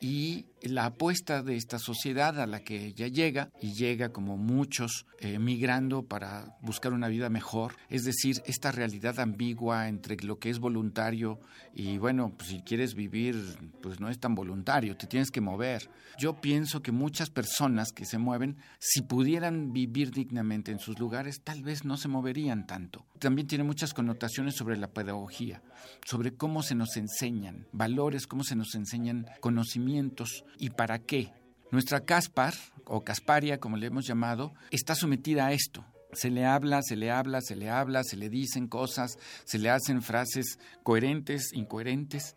y la apuesta de esta sociedad a la que ella llega, y llega como muchos eh, migrando para buscar una vida mejor, es decir, esta realidad ambigua entre lo que es voluntario y bueno, pues si quieres vivir, pues no es tan voluntario, te tienes que mover. Yo pienso que muchas personas que se mueven, si pudieran vivir dignamente en sus lugares, tal vez no se moverían tanto. También tiene muchas connotaciones sobre la pedagogía, sobre cómo se nos enseñan valores, cómo se nos enseñan conocimientos y para qué. Nuestra Caspar, o Casparia como le hemos llamado, está sometida a esto. Se le habla, se le habla, se le habla, se le dicen cosas, se le hacen frases coherentes, incoherentes,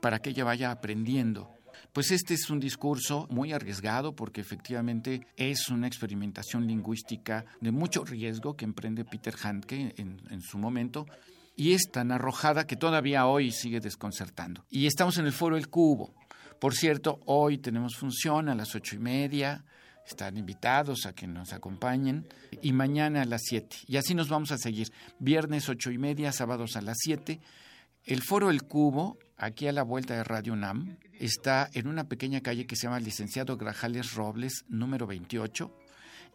para que ella vaya aprendiendo. Pues este es un discurso muy arriesgado porque efectivamente es una experimentación lingüística de mucho riesgo que emprende Peter Handke en, en su momento y es tan arrojada que todavía hoy sigue desconcertando. Y estamos en el foro El Cubo. Por cierto, hoy tenemos función a las ocho y media. Están invitados a que nos acompañen. Y mañana a las siete. Y así nos vamos a seguir. Viernes ocho y media, sábados a las siete. El Foro El Cubo, aquí a la vuelta de Radio UNAM, está en una pequeña calle que se llama Licenciado Grajales Robles, número 28.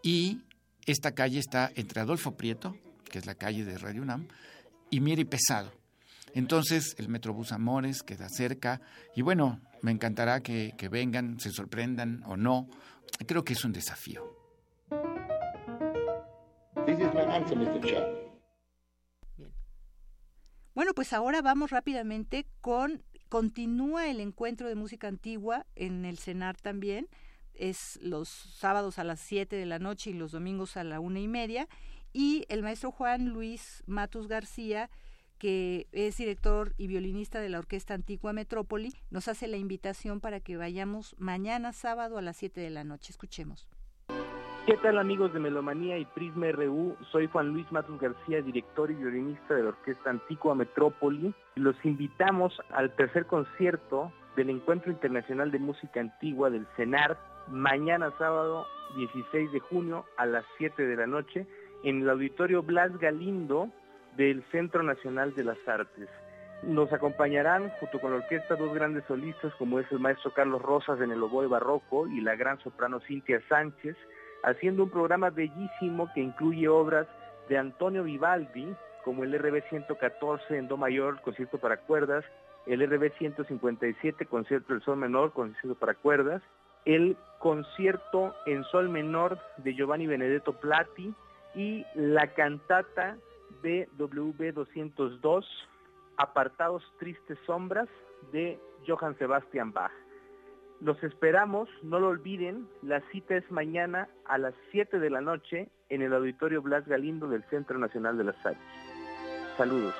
Y esta calle está entre Adolfo Prieto, que es la calle de Radio UNAM, y Mieri Pesado. Entonces el Metrobús Amores queda cerca y bueno, me encantará que, que vengan, se sorprendan o no. Creo que es un desafío. Bueno, pues ahora vamos rápidamente con, continúa el encuentro de música antigua en el CENAR también, es los sábados a las 7 de la noche y los domingos a la una y media, y el maestro Juan Luis Matus García que es director y violinista de la Orquesta Antigua Metrópoli, nos hace la invitación para que vayamos mañana sábado a las 7 de la noche. Escuchemos. ¿Qué tal amigos de Melomanía y Prisma RU? Soy Juan Luis Matos García, director y violinista de la Orquesta Antigua Metrópoli. Los invitamos al tercer concierto del Encuentro Internacional de Música Antigua del CENAR, mañana sábado 16 de junio a las 7 de la noche en el Auditorio Blas Galindo del Centro Nacional de las Artes. Nos acompañarán junto con la orquesta dos grandes solistas como es el maestro Carlos Rosas en el oboe barroco y la gran soprano Cintia Sánchez, haciendo un programa bellísimo que incluye obras de Antonio Vivaldi, como el RB 114 en Do mayor, concierto para cuerdas, el RB 157, concierto del sol menor, concierto para cuerdas, el concierto en sol menor de Giovanni Benedetto Plati y la cantata de WB 202, Apartados Tristes Sombras de Johann Sebastian Bach. Los esperamos, no lo olviden, la cita es mañana a las 7 de la noche en el Auditorio Blas Galindo del Centro Nacional de las Artes. Saludos.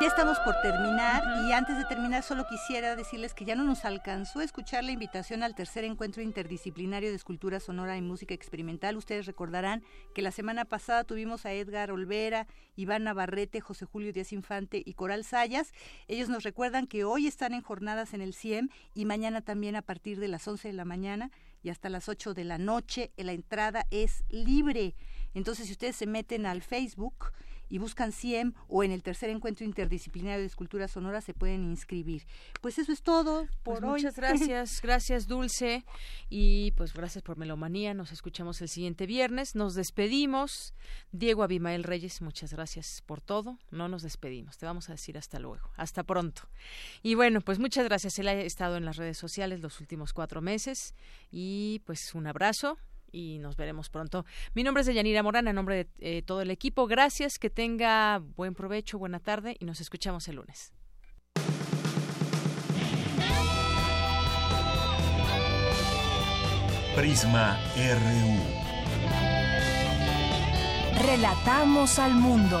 Ya estamos por terminar y antes de terminar solo quisiera decirles que ya no nos alcanzó a escuchar la invitación al tercer encuentro interdisciplinario de escultura sonora y música experimental. Ustedes recordarán que la semana pasada tuvimos a Edgar Olvera, Iván Navarrete, José Julio Díaz Infante y Coral Sayas. Ellos nos recuerdan que hoy están en jornadas en el CIEM y mañana también a partir de las 11 de la mañana y hasta las 8 de la noche. La entrada es libre. Entonces si ustedes se meten al Facebook, y buscan CIEM o en el tercer encuentro interdisciplinario de escultura sonora se pueden inscribir. Pues eso es todo por pues hoy. Muchas gracias, gracias Dulce y pues gracias por Melomanía. Nos escuchamos el siguiente viernes. Nos despedimos. Diego Abimael Reyes, muchas gracias por todo. No nos despedimos, te vamos a decir hasta luego, hasta pronto. Y bueno, pues muchas gracias. Él ha estado en las redes sociales los últimos cuatro meses y pues un abrazo y nos veremos pronto. Mi nombre es Deyanira Morán, en nombre de eh, todo el equipo. Gracias, que tenga buen provecho, buena tarde y nos escuchamos el lunes. Prisma RU. Relatamos al mundo.